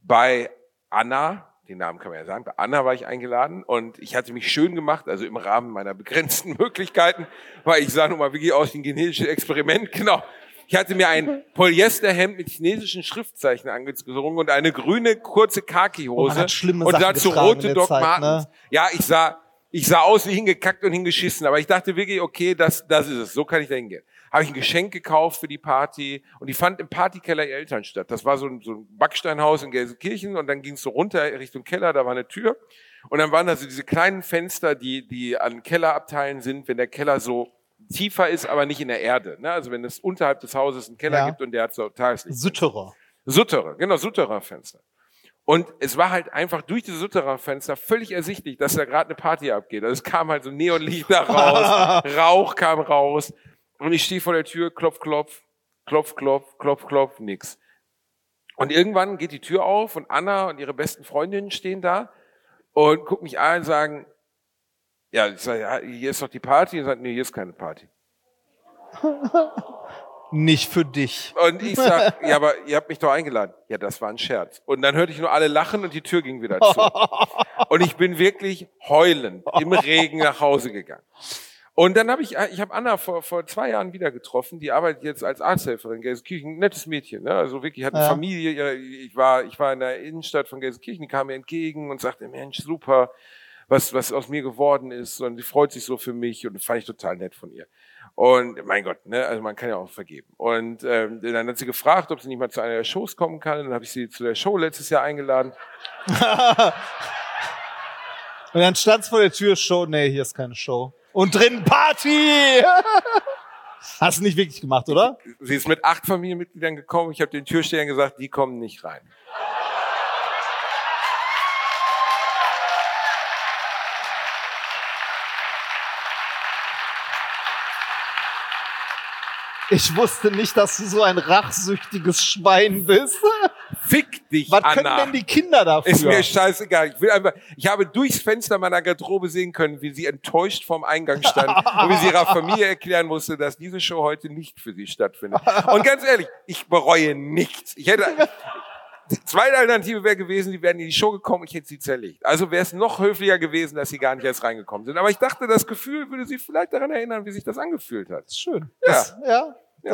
Bei Anna, den Namen kann man ja sagen, bei Anna war ich eingeladen und ich hatte mich schön gemacht, also im Rahmen meiner begrenzten Möglichkeiten, weil ich sah nun mal wirklich aus wie ein genetisches Experiment, genau. Ich hatte mir ein Polyesterhemd mit chinesischen Schriftzeichen angezogen und eine grüne kurze Oh, Khaki-Hose schlimme und Sachen dazu rote Doc Zeit, Martens. ne? Ja, ich sah, ich sah aus wie hingekackt und hingeschissen, aber ich dachte wirklich, okay, das, das ist es, so kann ich da hingehen. Habe ich ein Geschenk gekauft für die Party und die fand im Partykeller ihrer Eltern statt. Das war so ein, so ein Backsteinhaus in Gelsenkirchen und dann ging es so runter Richtung Keller, da war eine Tür und dann waren da so diese kleinen Fenster, die, die an Kellerabteilen sind, wenn der Keller so tiefer ist, aber nicht in der Erde. Ne? Also wenn es unterhalb des Hauses einen Keller Ja. gibt und der hat so Tageslicht. Sütterer. Sutterer, genau, Suttererfenster. Und es war halt einfach durch diese Suttererfenster völlig ersichtlich, dass da gerade eine Party abgeht. Also es kam halt so Neonlicht da raus, Rauch kam raus. Und ich stehe vor der Tür, klopf, klopf, klopf, klopf, klopf, klopf, nix. Und irgendwann geht die Tür auf und Anna und ihre besten Freundinnen stehen da und gucken mich an und sagen, ja, ich sage, ja, hier ist doch die Party. Und sagt, nee, hier ist keine Party. Nicht für dich. Und ich sag, ja, aber ihr habt mich doch eingeladen. Ja, das war ein Scherz. Und dann hörte ich nur alle lachen und die Tür ging wieder zu. Und ich bin wirklich heulend im Regen nach Hause gegangen. Und dann habe ich, ich habe Anna vor, vor zwei Jahren wieder getroffen. Die arbeitet jetzt als Arzthelferin in Gelsenkirchen. Nettes Mädchen, ne? Also wirklich hat eine Ja. Familie. Ich war, ich war in der Innenstadt von Gelsenkirchen. Die kam mir entgegen und sagte, Mensch, super, was, was aus mir geworden ist. Und sie freut sich so für mich. Und das fand ich total nett von ihr. Und mein Gott, ne, also man kann ja auch vergeben. Und ähm, dann hat sie gefragt, ob sie nicht mal zu einer der Shows kommen kann. Und dann habe ich sie zu der Show letztes Jahr eingeladen. Und dann stand's vor der Tür, Show, nee, hier ist keine Show. Und drin Party! Hast du nicht wirklich gemacht, oder? Sie ist mit acht Familienmitgliedern gekommen. Ich habe den Türstehern gesagt, die kommen nicht rein. Ich wusste nicht, dass du so ein rachsüchtiges Schwein bist. Fick dich, Was Anna. können denn die Kinder dafür? Ist mir scheißegal. Ich will einfach, ich habe durchs Fenster meiner Garderobe sehen können, wie sie enttäuscht vorm Eingang stand und wie sie ihrer Familie erklären musste, dass diese Show heute nicht für sie stattfindet. Und ganz ehrlich, ich bereue nichts. Ich hätte, die zweite Alternative wäre gewesen, die wären in die Show gekommen, ich hätte sie zerlegt. Also wäre es noch höflicher gewesen, dass sie gar nicht erst reingekommen sind. Aber ich dachte, das Gefühl würde sie vielleicht daran erinnern, wie sich das angefühlt hat. schön. Ja. Das, ja. Ja.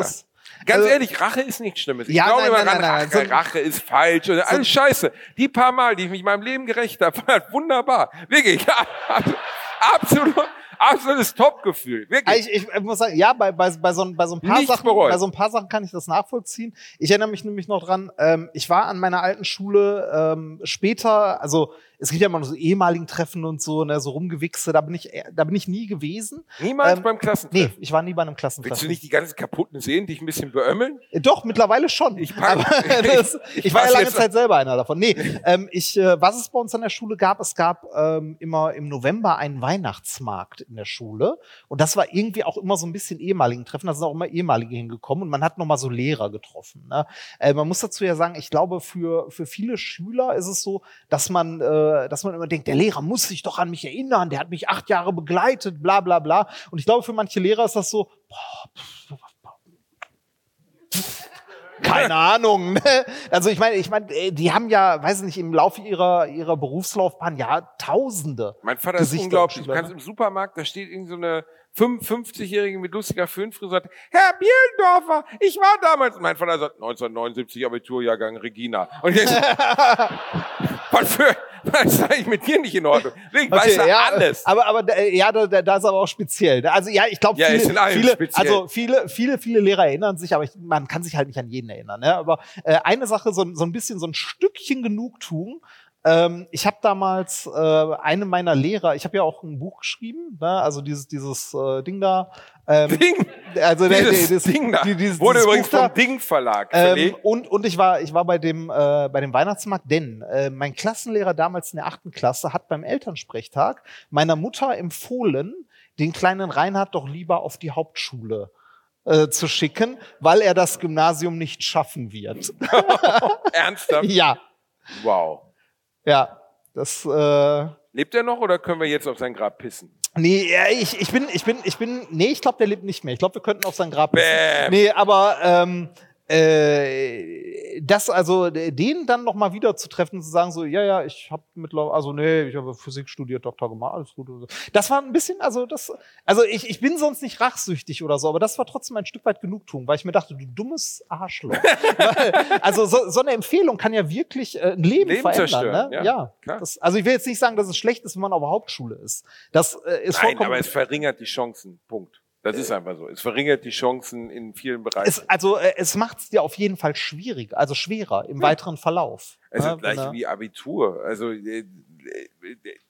Ganz Also- ehrlich, Rache ist nichts Schlimmes. Ich Ja, glaube immer nein, nein, Rache, so- Rache ist falsch und alles scheiße. Die paar Mal, die ich mich meinem Leben gerecht habe, war wunderbar. Wirklich, absolut, absolutes Top-Gefühl. Wirklich. ich, ich muss sagen, ja, bei, bei, bei, so, bei, so ein paar Nichts Sachen, bereut. bei so ein paar Sachen kann ich das nachvollziehen. Ich erinnere mich nämlich noch dran, ähm, ich war an meiner alten Schule ähm, später, also es gibt ja immer noch so ehemaligen Treffen und so, ne, so rumgewichse, da bin ich, äh, da bin ich nie gewesen. Niemals ähm, beim Klassentreffen. Nee, ich war nie bei einem Willst Klassentreffen. du nicht die ganzen kaputten sehen, dich ein bisschen beömmeln? Äh, Doch, mittlerweile schon. Ich pack- das, ich, ich war ja lange Zeit selber einer davon. Nee, ähm, ich, äh, was es bei uns an der Schule gab, es gab ähm, immer im November einen Weihnachtsmarkt in der Schule. Und das war irgendwie auch immer so ein bisschen ehemaligen Treffen. Da sind auch immer ehemalige hingekommen und man hat nochmal so Lehrer getroffen. Ne? Äh, man muss dazu ja sagen, ich glaube, für, für viele Schüler ist es so, dass man, äh, dass man immer denkt, der Lehrer muss sich doch an mich erinnern, der hat mich acht Jahre begleitet, bla bla bla. Und ich glaube, für manche Lehrer ist das so, boah, keine Ahnung. Ne? Also ich meine, ich meine, äh, die haben ja, weiß ich nicht, im Laufe ihrer ihrer Berufslaufbahn ja Tausende. Mein Vater ist Gesichter unglaublich. Du kannst im Supermarkt, da steht irgend so eine 55-Jährige mit lustiger Föhnfrisur sagt, Herr Bielendorfer, ich war damals. Mein Vater sagt, 1979 Abiturjahrgang Regina. Und ich denke, was für, was ist eigentlich mit dir nicht in Ordnung? Wegen, weiß er ja, alles. Aber aber äh, ja, da, da ist aber auch speziell. ne? Also ja, ich glaube Ja, viele, viele speziell. also viele viele viele Lehrer erinnern sich, aber ich, man kann sich halt nicht an jeden erinnern. Ne? Aber äh, eine Sache, so, ein- so ein bisschen so ein Stückchen Genugtuung. Ähm, ich habe damals äh, eine meiner Lehrer, ich habe ja auch ein Buch geschrieben, ne? also dieses dieses äh, Ding da. Ähm, Ding, also der- dieses der- das- Ding da die- dieses- wurde dieses übrigens Buch da. vom Ding Verlag Ähm, und und ich war ich war bei dem äh, bei dem Weihnachtsmarkt, denn äh, mein Klassenlehrer damals in der achten Klasse hat beim Elternsprechtag meiner Mutter empfohlen, den kleinen Reinhard doch lieber auf die Hauptschule äh, zu schicken, weil er das Gymnasium nicht schaffen wird. Ernsthaft? ja, Wow. Ja, das äh, Lebt er noch oder können wir jetzt auf sein Grab pissen? Nee, ja, ich, ich bin, ich bin, ich bin, nee, ich glaube, der lebt nicht mehr. Ich glaube, wir könnten auf sein Grab. Bäm. Nee, aber ähm, äh, das also den dann noch mal wieder zu treffen, zu sagen so, ja, ja, ich habe mittlerweile, also nee, ich habe Physik studiert, Doktor gemacht, alles gut. so. Das war ein bisschen, also das, also ich, ich bin sonst nicht rachsüchtig oder so, aber das war trotzdem ein Stück weit Genugtuung, weil ich mir dachte, du dummes Arschloch. Also so, so eine Empfehlung kann ja wirklich äh, ein Leben, Leben verändern. zerstören, Ne? ja, Ja. Das, also ich will jetzt nicht sagen, dass es schlecht ist, wenn man auf der Hauptschule ist. Das äh, ist Nein, vollkommen aber es verringert die Chancen. Punkt. Das ist einfach so. Es verringert die Chancen in vielen Bereichen. es, also äh, es macht es dir auf jeden Fall schwierig, also schwerer im weiteren Verlauf. Also Ja, gleich wenn er- wie Abitur. Also äh, äh,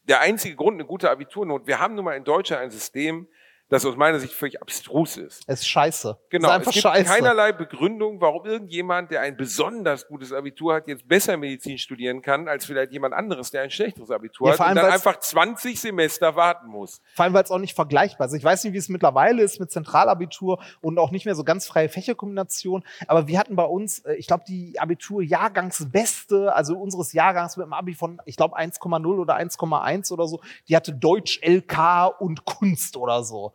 der einzige Grund, eine gute Abiturnot, wir haben nun mal in Deutschland ein System, das aus meiner Sicht völlig abstrus ist. Es ist scheiße. Genau, es ist einfach es gibt scheiße. keinerlei Begründung, warum irgendjemand, der ein besonders gutes Abitur hat, jetzt besser Medizin studieren kann, als vielleicht jemand anderes, der ein schlechteres Abitur Ja, hat vor und allem, dann einfach 20 Semester warten muss. Vor allem, weil es auch nicht vergleichbar ist. Ich weiß nicht, wie es mittlerweile ist mit Zentralabitur und auch nicht mehr so ganz freie Fächerkombination. Aber wir hatten bei uns, äh, ich glaube, die Abitur-Jahrgangsbeste, also unseres Jahrgangs mit einem Abi von, ich glaube, 1,0 oder 1,1 oder so, die hatte Deutsch, LK und Kunst oder so.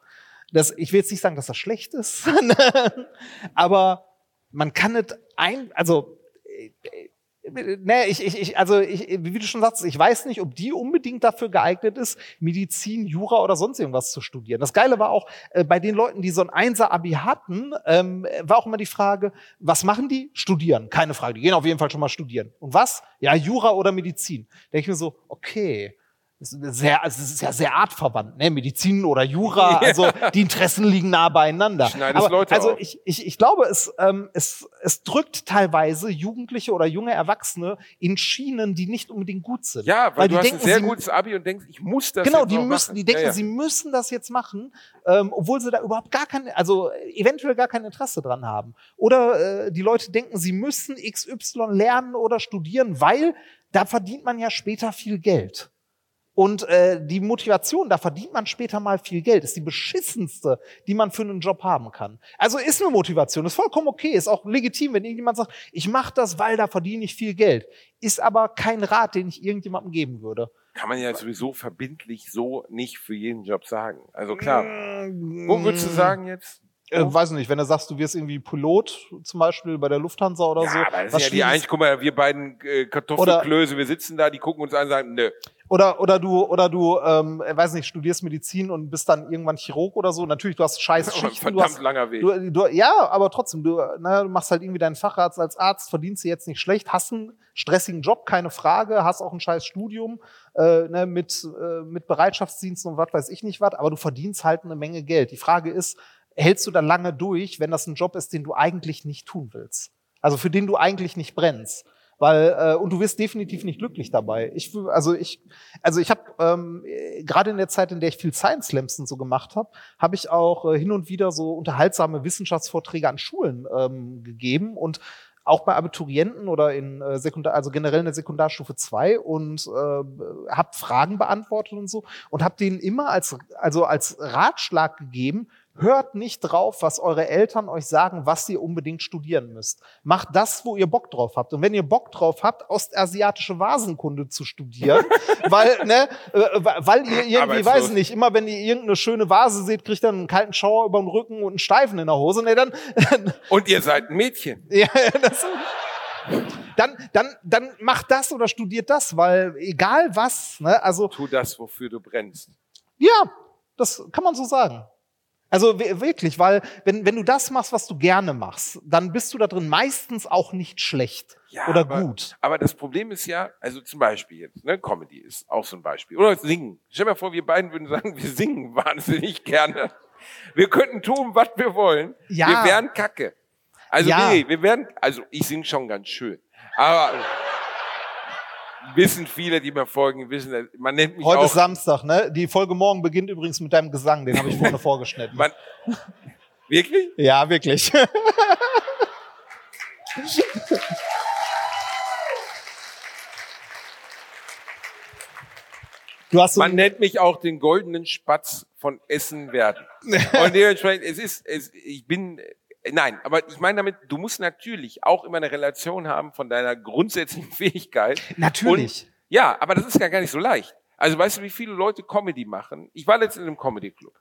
Das, ich will jetzt nicht sagen, dass das schlecht ist, aber man kann es ein, also äh, Nee, ich, ich, ich, also ich, wie du schon sagst, ich weiß nicht, ob die unbedingt dafür geeignet ist, Medizin, Jura oder sonst irgendwas zu studieren. Das Geile war auch, äh, bei den Leuten, die so ein Einser-Abi hatten, ähm, war auch immer die Frage, was machen die? Studieren. Keine Frage. Die gehen auf jeden Fall schon mal studieren. Und was? Ja, Jura oder Medizin. Da denk ich mir so, okay. Das ist sehr, also es ist ja sehr artverwandt, ne? Medizin oder Jura, also die Interessen liegen nah beieinander. Schneidest Leute also auf. ich, ich, ich glaube, es, ähm, es, es drückt teilweise Jugendliche oder junge Erwachsene in Schienen, die nicht unbedingt gut sind. Ja, weil, die du hast denken, ein sehr sie, gutes Abi und denkst, ich muss das Genau, jetzt die müssen, machen. die denken, ja, ja. sie müssen das jetzt machen, ähm, obwohl sie da überhaupt gar kein, also eventuell gar kein Interesse dran haben. Oder äh, die Leute denken, sie müssen XY lernen oder studieren, weil da verdient man ja später viel Geld. Und äh, die Motivation, da verdient man später mal viel Geld, ist die beschissenste, die man für einen Job haben kann. Also ist eine Motivation, ist vollkommen okay, ist auch legitim, wenn irgendjemand sagt, ich mache das, weil da verdiene ich viel Geld. Ist aber kein Rat, den ich irgendjemandem geben würde. Kann man ja sowieso verbindlich so nicht für jeden Job sagen. Also klar. Wo würdest du sagen jetzt? Äh, weiß nicht, wenn du sagst, du wirst irgendwie Pilot, zum Beispiel bei der Lufthansa oder Ja, so. aber das was ist ja die eigentlich, guck mal, wir beiden äh, Kartoffelklöße, wir sitzen da, die gucken uns an und sagen, nö. Oder, oder du, oder du, ähm, äh, weiß nicht, studierst Medizin und bist dann irgendwann Chirurg oder so. Natürlich, du hast scheiß Das ist ein Schichten. Verdammt hast, langer Weg. du, du, ja, aber trotzdem, du, na, du machst halt irgendwie deinen Facharzt als Arzt, verdienst du jetzt nicht schlecht, hast einen stressigen Job, keine Frage, hast auch ein scheiß Studium äh, ne, mit, äh, mit Bereitschaftsdiensten und was weiß ich nicht was, aber du verdienst halt eine Menge Geld. Die Frage ist, hältst du da lange durch, wenn das ein Job ist, den du eigentlich nicht tun willst? Also für den du eigentlich nicht brennst. Weil, äh, und du wirst definitiv nicht glücklich dabei. Ich, also ich, also ich habe ähm, äh, gerade in der Zeit, in der ich viel Science Slams und so gemacht habe, habe ich auch äh, hin und wieder so unterhaltsame Wissenschaftsvorträge an Schulen ähm, gegeben und auch bei Abiturienten oder in äh, Sekundar, also generell in der Sekundarstufe 2 und äh, habe Fragen beantwortet und so und habe denen immer als also als Ratschlag gegeben, hört nicht drauf, was eure Eltern euch sagen, was ihr unbedingt studieren müsst. Macht das, wo ihr Bock drauf habt. Und wenn ihr Bock drauf habt, ostasiatische Vasenkunde zu studieren, weil, ne, äh, weil ihr irgendwie, weiß ich nicht, immer wenn ihr irgendeine schöne Vase seht, kriegt ihr einen kalten Schauer über den Rücken und einen Steifen in der Hose. Ne, dann, Und ihr seid ein Mädchen. ja, das, dann, dann, dann macht das oder studiert das, weil egal was, ne, also Tu das, wofür du brennst. ja, das kann man so sagen. Also wirklich, weil wenn, wenn du das machst, was du gerne machst, dann bist du da drin meistens auch nicht schlecht Ja, oder aber, gut. Aber das Problem ist ja, also zum Beispiel jetzt, ne, Comedy ist auch so ein Beispiel. Oder singen. Stell dir mal vor, wir beiden würden sagen, wir singen wahnsinnig gerne. Wir könnten tun, was wir wollen. Ja. Wir wären kacke. Also Ja. nee, wir wären, also ich singe schon ganz schön. Aber wissen viele, die mir folgen, wissen, man nennt mich Heute auch, ist Samstag, ne? Die Folge morgen beginnt übrigens mit deinem Gesang, den habe ich vorne vorgeschnitten. man, wirklich? Ja, wirklich. Du hast so Man nennt mich auch den goldenen Spatz von Essen werden. Und dementsprechend, es ist, es, ich bin, nein, aber ich meine damit, du musst natürlich auch immer eine Relation haben von deiner grundsätzlichen Fähigkeit. Natürlich. Und, ja, aber das ist ja gar nicht so leicht. Also weißt du, wie viele Leute Comedy machen? Ich war letztens in einem Comedy Club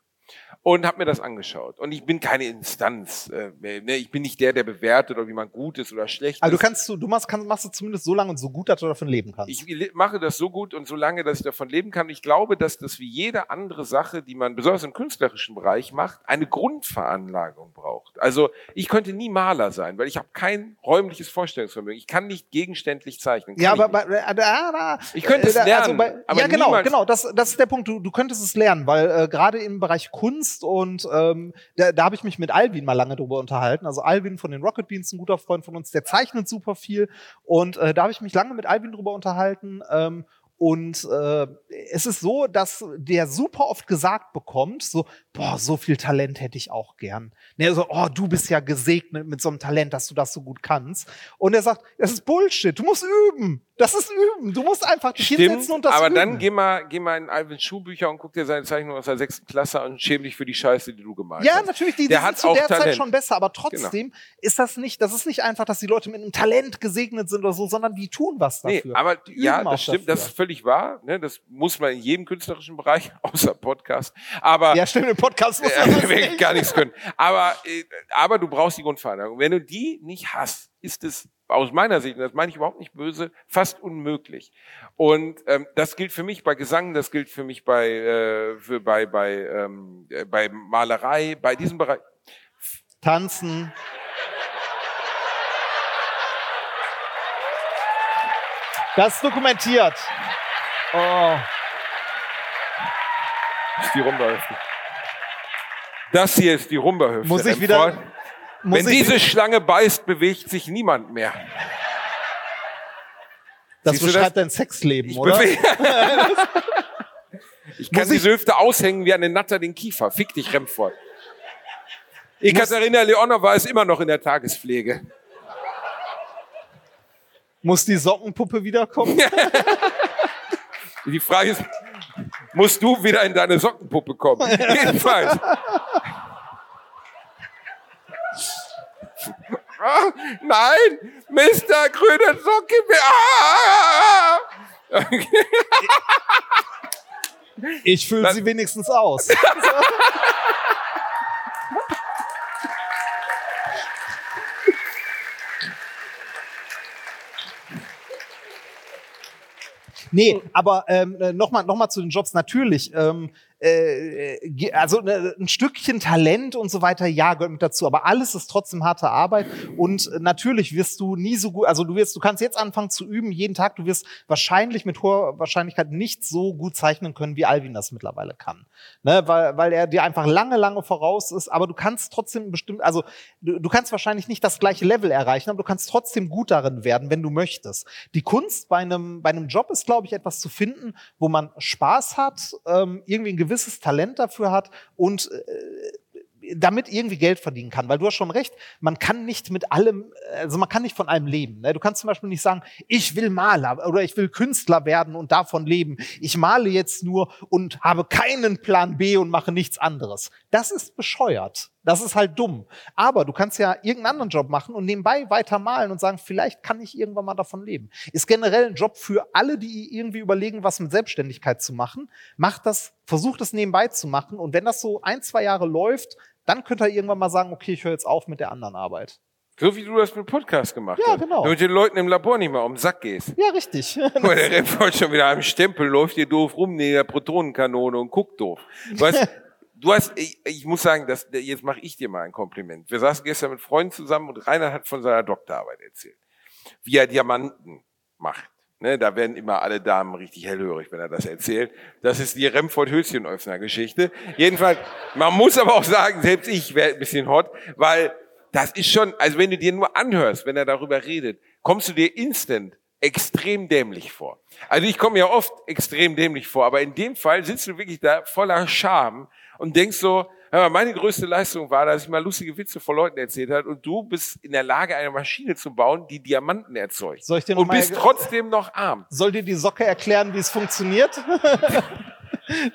und habe mir das angeschaut. Und ich bin keine Instanz. Äh, ne? Ich bin nicht der, der bewertet, oder wie man gut ist oder schlecht Also du ist. kannst, du, du machst, kannst, machst du zumindest so lange und so gut, dass du davon leben kannst. Ich mache das so gut und so lange, dass ich davon leben kann. Ich glaube, dass das wie jede andere Sache, die man besonders im künstlerischen Bereich macht, eine Grundveranlagung braucht. Also ich könnte nie Maler sein, weil ich habe kein räumliches Vorstellungsvermögen. Ich kann nicht gegenständlich zeichnen. Ja, ich aber nicht. bei, äh, da, da, Ich könnte es äh, da- lernen, bei, aber ja, genau, genau. Das, das ist der Punkt. Du, du könntest es lernen, weil äh, gerade im Bereich Kunst und ähm, da, da habe ich mich mit Alvin mal lange drüber unterhalten. Also Alvin von den Rocket Beans, ein guter Freund von uns, der zeichnet super viel und äh, da habe ich mich lange mit Alvin drüber unterhalten. Ähm, und äh, es ist so, dass der super oft gesagt bekommt, so, boah, so viel Talent hätte ich auch gern. Ne, so, oh, du bist ja gesegnet mit so einem Talent, dass du das so gut kannst. Und er sagt, das ist Bullshit, du musst üben. Das ist üben. Du musst einfach dich hinsetzen Stimmt, und das aber üben. dann geh mal, geh mal in Alvins Schulbücher und guck dir seine Zeichnung aus der sechsten Klasse an und schäm dich für die Scheiße, die du gemalt ja, hast. natürlich, die, Der die sind zu der Zeit Talent. Genau. schon besser, aber trotzdem ist das nicht, das ist nicht einfach, dass die Leute mit einem Talent gesegnet sind oder so, sondern die tun was Nee, dafür. aber Die ja, das stimmt, das dafür. ist völlig wahr. Ne? Das muss man in jedem künstlerischen Bereich, außer Podcast. Aber Ja, stimmt, im Podcast muss man äh, nicht. gar nichts können. Aber, äh, aber du brauchst die Grundveranlagung. Wenn du die nicht hast, ist es aus meiner Sicht, und das meine ich überhaupt nicht böse, fast unmöglich. Und ähm, das gilt für mich bei Gesang, das gilt für mich bei, äh, für, bei, bei, ähm, äh, bei Malerei, bei diesem Bereich. Tanzen. Das ist dokumentiert. Oh. Das ist die Rumba-Hüfte. Das hier ist die Rumba-Hüfte. Muss ich wieder- Muss Wenn ich- diese Schlange beißt, bewegt sich niemand mehr. Das Siehst beschreibt dein Sexleben, Ich, oder? ich kann die Hüfte aushängen wie eine Natter den Kiefer. Fick dich, Remford. Ekaterina Leonova ist immer noch in der Tagespflege. Muss die Sockenpuppe wiederkommen? Die Frage ist, musst du wieder in deine Sockenpuppe kommen. Jedenfalls. Ah, nein, Mr. Grüne Socke. Ah! Ich fülle sie wenigstens aus. Nee, aber ähm, nochmal noch mal zu den Jobs. Natürlich, ähm, äh, also ne, ein Stückchen Talent und so weiter, ja, gehört mit dazu. Aber alles ist trotzdem harte Arbeit. Und natürlich wirst du nie so gut, also du wirst, du kannst jetzt anfangen zu üben, jeden Tag. Du wirst wahrscheinlich mit hoher Wahrscheinlichkeit nicht so gut zeichnen können, wie Alvin das mittlerweile kann. Ne? Weil, weil er dir einfach lange, lange voraus ist. Aber du kannst trotzdem bestimmt, also du, du kannst wahrscheinlich nicht das gleiche Level erreichen, aber du kannst trotzdem gut darin werden, wenn du möchtest. Die Kunst bei einem, bei einem Job ist, glaube ich, etwas zu finden, wo man Spaß hat, ähm, irgendwie ein gewisses Talent dafür hat und äh, damit irgendwie Geld verdienen kann. Weil du hast schon recht, man kann nicht mit allem, also man kann nicht von allem leben. Ne? Du kannst zum Beispiel nicht sagen, ich will Maler oder ich will Künstler werden und davon leben. Ich male jetzt nur und habe keinen Plan B und mache nichts anderes. Das ist bescheuert. Das ist halt dumm. Aber du kannst ja irgendeinen anderen Job machen und nebenbei weiter malen und sagen, vielleicht kann ich irgendwann mal davon leben. Ist generell ein Job für alle, die irgendwie überlegen, was mit Selbstständigkeit zu machen. Macht das, versucht es nebenbei zu machen. Und wenn das so ein, zwei Jahre läuft, dann könnt ihr irgendwann mal sagen, okay, ich höre jetzt auf mit der anderen Arbeit. So wie du das mit Podcast gemacht Ja, hast. genau. Damit du den Leuten im Labor nicht mehr um den Sack gehst. Ja, richtig. Mal, der Remford schon wieder am Stempel, läuft hier doof rum neben der Protonenkanone und guckt doof. Du hast, du hast ich, ich muss sagen, das, jetzt mache ich dir mal ein Kompliment. Wir saßen gestern mit Freunden zusammen und Rainer hat von seiner Doktorarbeit erzählt. Wie er Diamanten macht. Ne, da werden immer alle Damen richtig hellhörig, wenn er das erzählt. Das ist die Remford-Höschenöffner-Geschichte. Jedenfalls, man muss aber auch sagen, selbst ich werde ein bisschen hot, weil das ist schon, also wenn du dir nur anhörst, wenn er darüber redet, kommst du dir instant extrem dämlich vor. Also ich komme ja oft extrem dämlich vor, aber in dem Fall sitzt du wirklich da voller Scham und denkst so, hör mal, meine größte Leistung war, dass ich mal lustige Witze vor Leuten erzählt habe und du bist in der Lage, eine Maschine zu bauen, die Diamanten erzeugt. Soll ich dir noch und bist trotzdem noch arm. Soll dir die Socke erklären, wie es funktioniert?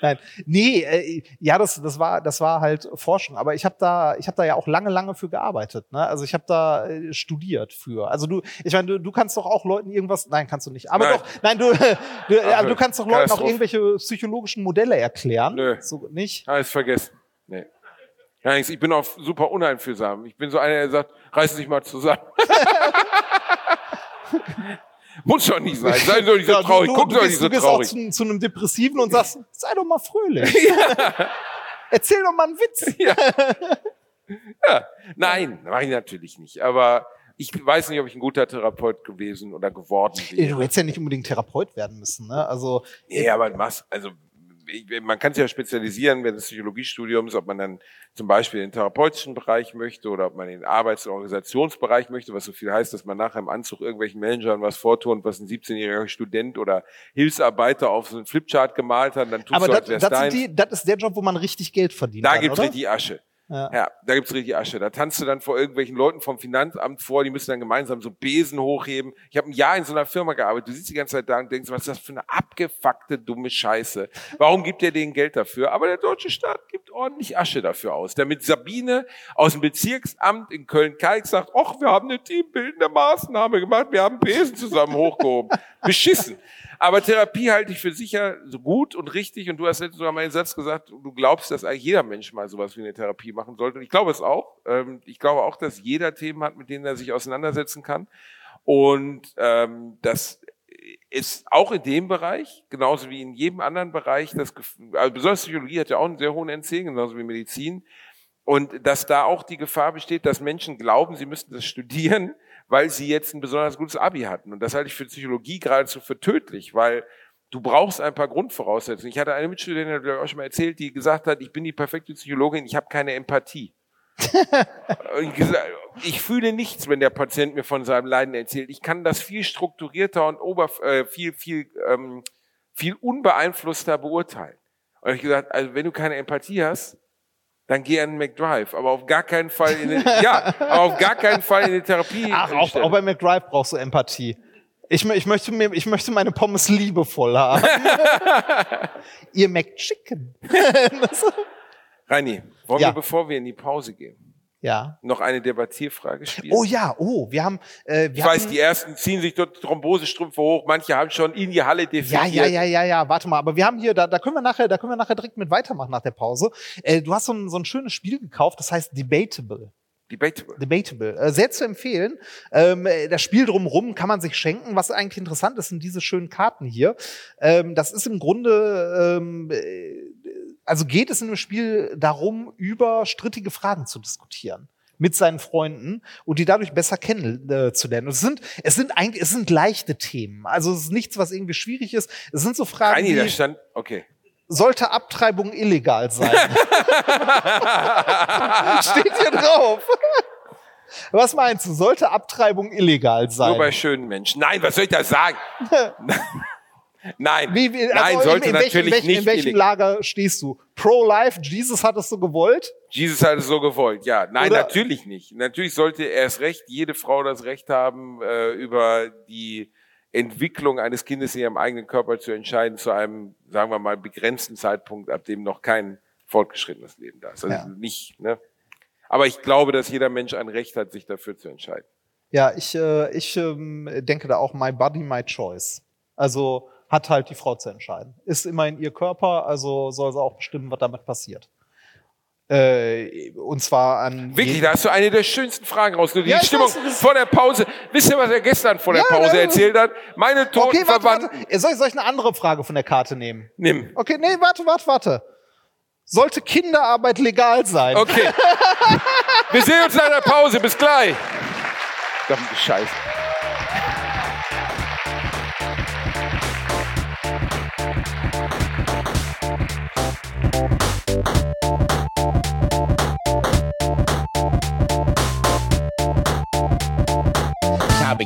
Nein, nee, äh, ja, das, das war, das war halt Forschung. Aber ich habe da, ich habe da ja auch lange, lange für gearbeitet. Ne? Also ich habe da äh, studiert für. Also du, ich meine, du, du kannst doch auch Leuten irgendwas. Nein, kannst du nicht. Aber Nein. doch, nein, du, du, aber du kannst doch Leuten auch irgendwelche psychologischen Modelle erklären. Nö. So nicht. Alles vergessen. Nee. Gar nichts. Ich bin auch super uneinfühlsam. Ich bin so einer, der sagt, reiß dich mal zusammen. Muss schon nicht sein. Sei doch nicht so Ja, traurig. Du, Guck du, doch du nicht so du gehst auch traurig. zu, zu einem Depressiven und sagst, sei doch mal fröhlich. Erzähl doch mal einen Witz. Ja. Nein, mache ich natürlich nicht. Aber ich weiß nicht, ob ich ein guter Therapeut gewesen oder geworden Ey, wäre. Du hättest ja nicht unbedingt Therapeut werden müssen. Ne? Also Nee, aber was, also man kann sich ja spezialisieren während des Psychologiestudiums, ob man dann zum Beispiel den therapeutischen Bereich möchte oder ob man den Arbeits- und Organisationsbereich möchte, was so viel heißt, dass man nachher im Anzug irgendwelchen Managern was vortun, was ein 17-jähriger Student oder Hilfsarbeiter auf so einen Flipchart gemalt hat, dann tust Aber das, halt, das, sind die, das ist der Job, wo man richtig Geld verdient. Da gibt's oder? richtig Asche. Ja. Ja. da gibt's richtig Asche. Da tanzt du dann vor irgendwelchen Leuten vom Finanzamt vor, die müssen dann gemeinsam so Besen hochheben. Ich habe ein Jahr in so einer Firma gearbeitet. Du sitzt die ganze Zeit da und denkst, was ist das für eine abgefuckte, dumme Scheiße. Warum gibt ihr denen Geld dafür? Aber der deutsche Staat gibt ordentlich Asche dafür aus. Damit Sabine aus dem Bezirksamt in Köln-Kalk sagt, ach, wir haben eine teambildende Maßnahme gemacht, wir haben Besen zusammen hochgehoben. Beschissen. Aber Therapie halte ich für sicher so gut und richtig. Und du hast jetzt sogar mal den Satz gesagt, du glaubst, dass eigentlich jeder Mensch mal sowas wie eine Therapie machen sollte. Und ich glaube es auch. Ähm, Ich glaube auch, dass jeder Themen hat, mit denen er sich auseinandersetzen kann. Und ähm, das ist auch in dem Bereich, genauso wie in jedem anderen Bereich, das also besonders Psychologie hat ja auch einen sehr hohen NC, genauso wie Medizin. Und dass da auch die Gefahr besteht, dass Menschen glauben, sie müssten das studieren, weil sie jetzt ein besonders gutes Abi hatten. Und das halte ich für Psychologie geradezu für tödlich, weil du brauchst ein paar Grundvoraussetzungen. Ich hatte eine Mitstudentin, die ich auch schon mal erzählt, die gesagt hat, ich bin die perfekte Psychologin, ich habe keine Empathie. Ich fühle nichts, wenn der Patient mir von seinem Leiden erzählt. Ich kann das viel strukturierter und oberf äh, viel, viel, ähm, viel unbeeinflusster beurteilen. Und ich gesagt, also wenn du keine Empathie hast, dann geh an den McDrive, aber auf gar keinen Fall in den, ja, aber auf gar keinen Fall in die Therapie. Ach, auch, auch bei McDrive brauchst du Empathie. Ich, ich, möchte mir, ich möchte meine Pommes liebevoll haben. Ihr McChicken. Reini, wollen Ja. wir, bevor wir in die Pause gehen, Ja. noch eine Debattierfrage spielen? Oh ja, oh, wir haben. Äh, wir ich weiß, hatten- die ersten ziehen sich dort Thrombosestrümpfe hoch, manche haben schon in die Halle Ja, definiert. ja, ja, ja, ja, warte mal, aber wir haben hier, da, da können wir nachher, da können wir nachher direkt mit weitermachen nach der Pause. Äh, du hast so ein, so ein schönes Spiel gekauft, das heißt Debatable. Debatable. Debatable. Äh, sehr zu empfehlen. Ähm, äh, das Spiel drumherum kann man sich schenken. Was eigentlich interessant ist, sind diese schönen Karten hier. Ähm, das ist im Grunde, ähm, äh, also geht es in dem Spiel darum, über strittige Fragen zu diskutieren mit seinen Freunden und die dadurch besser kennenzulernen. Und es sind, es sind eigentlich, es sind leichte Themen. Also es ist nichts, was irgendwie schwierig ist. Es sind so Fragen Reini, wie, stand, okay. sollte Abtreibung illegal sein? Steht hier drauf. Was meinst du? Sollte Abtreibung illegal sein? Nur bei schönen Menschen. Nein, was soll ich da sagen? Nein, Wie, wie, nein, also sollte in, in welchem, natürlich welchem, nicht In welchem. Lager stehst du? Pro-Life, Jesus hat es so gewollt? Jesus hat es so gewollt, ja. Nein, Oder- natürlich nicht. Natürlich sollte erst recht jede Frau das Recht haben, äh, über die Entwicklung eines Kindes in ihrem eigenen Körper zu entscheiden, zu einem, sagen wir mal, begrenzten Zeitpunkt, ab dem noch kein fortgeschrittenes Leben da ist. Also Ja. nicht, ne? Aber ich glaube, dass jeder Mensch ein Recht hat, sich dafür zu entscheiden. Ja, ich, äh, ich ähm, denke da auch my body, my choice. Also hat halt die Frau zu entscheiden. Ist immerhin ihr Körper, also soll sie auch bestimmen, was damit passiert. Äh, und zwar an Wirklich, da hast du eine der schönsten Fragen raus. Die Ja, ich Stimmung weiß, vor der Pause. Wisst ihr, was er gestern vor der Ja, Pause ja. erzählt hat? Meine toten Okay, warte, warte. Soll ich, soll ich eine andere Frage von der Karte nehmen? Nimm. Okay, nee, warte, warte, warte. Sollte Kinderarbeit legal sein? Okay. Wir sehen uns nach der Pause. Bis gleich. Verdammte Scheiße.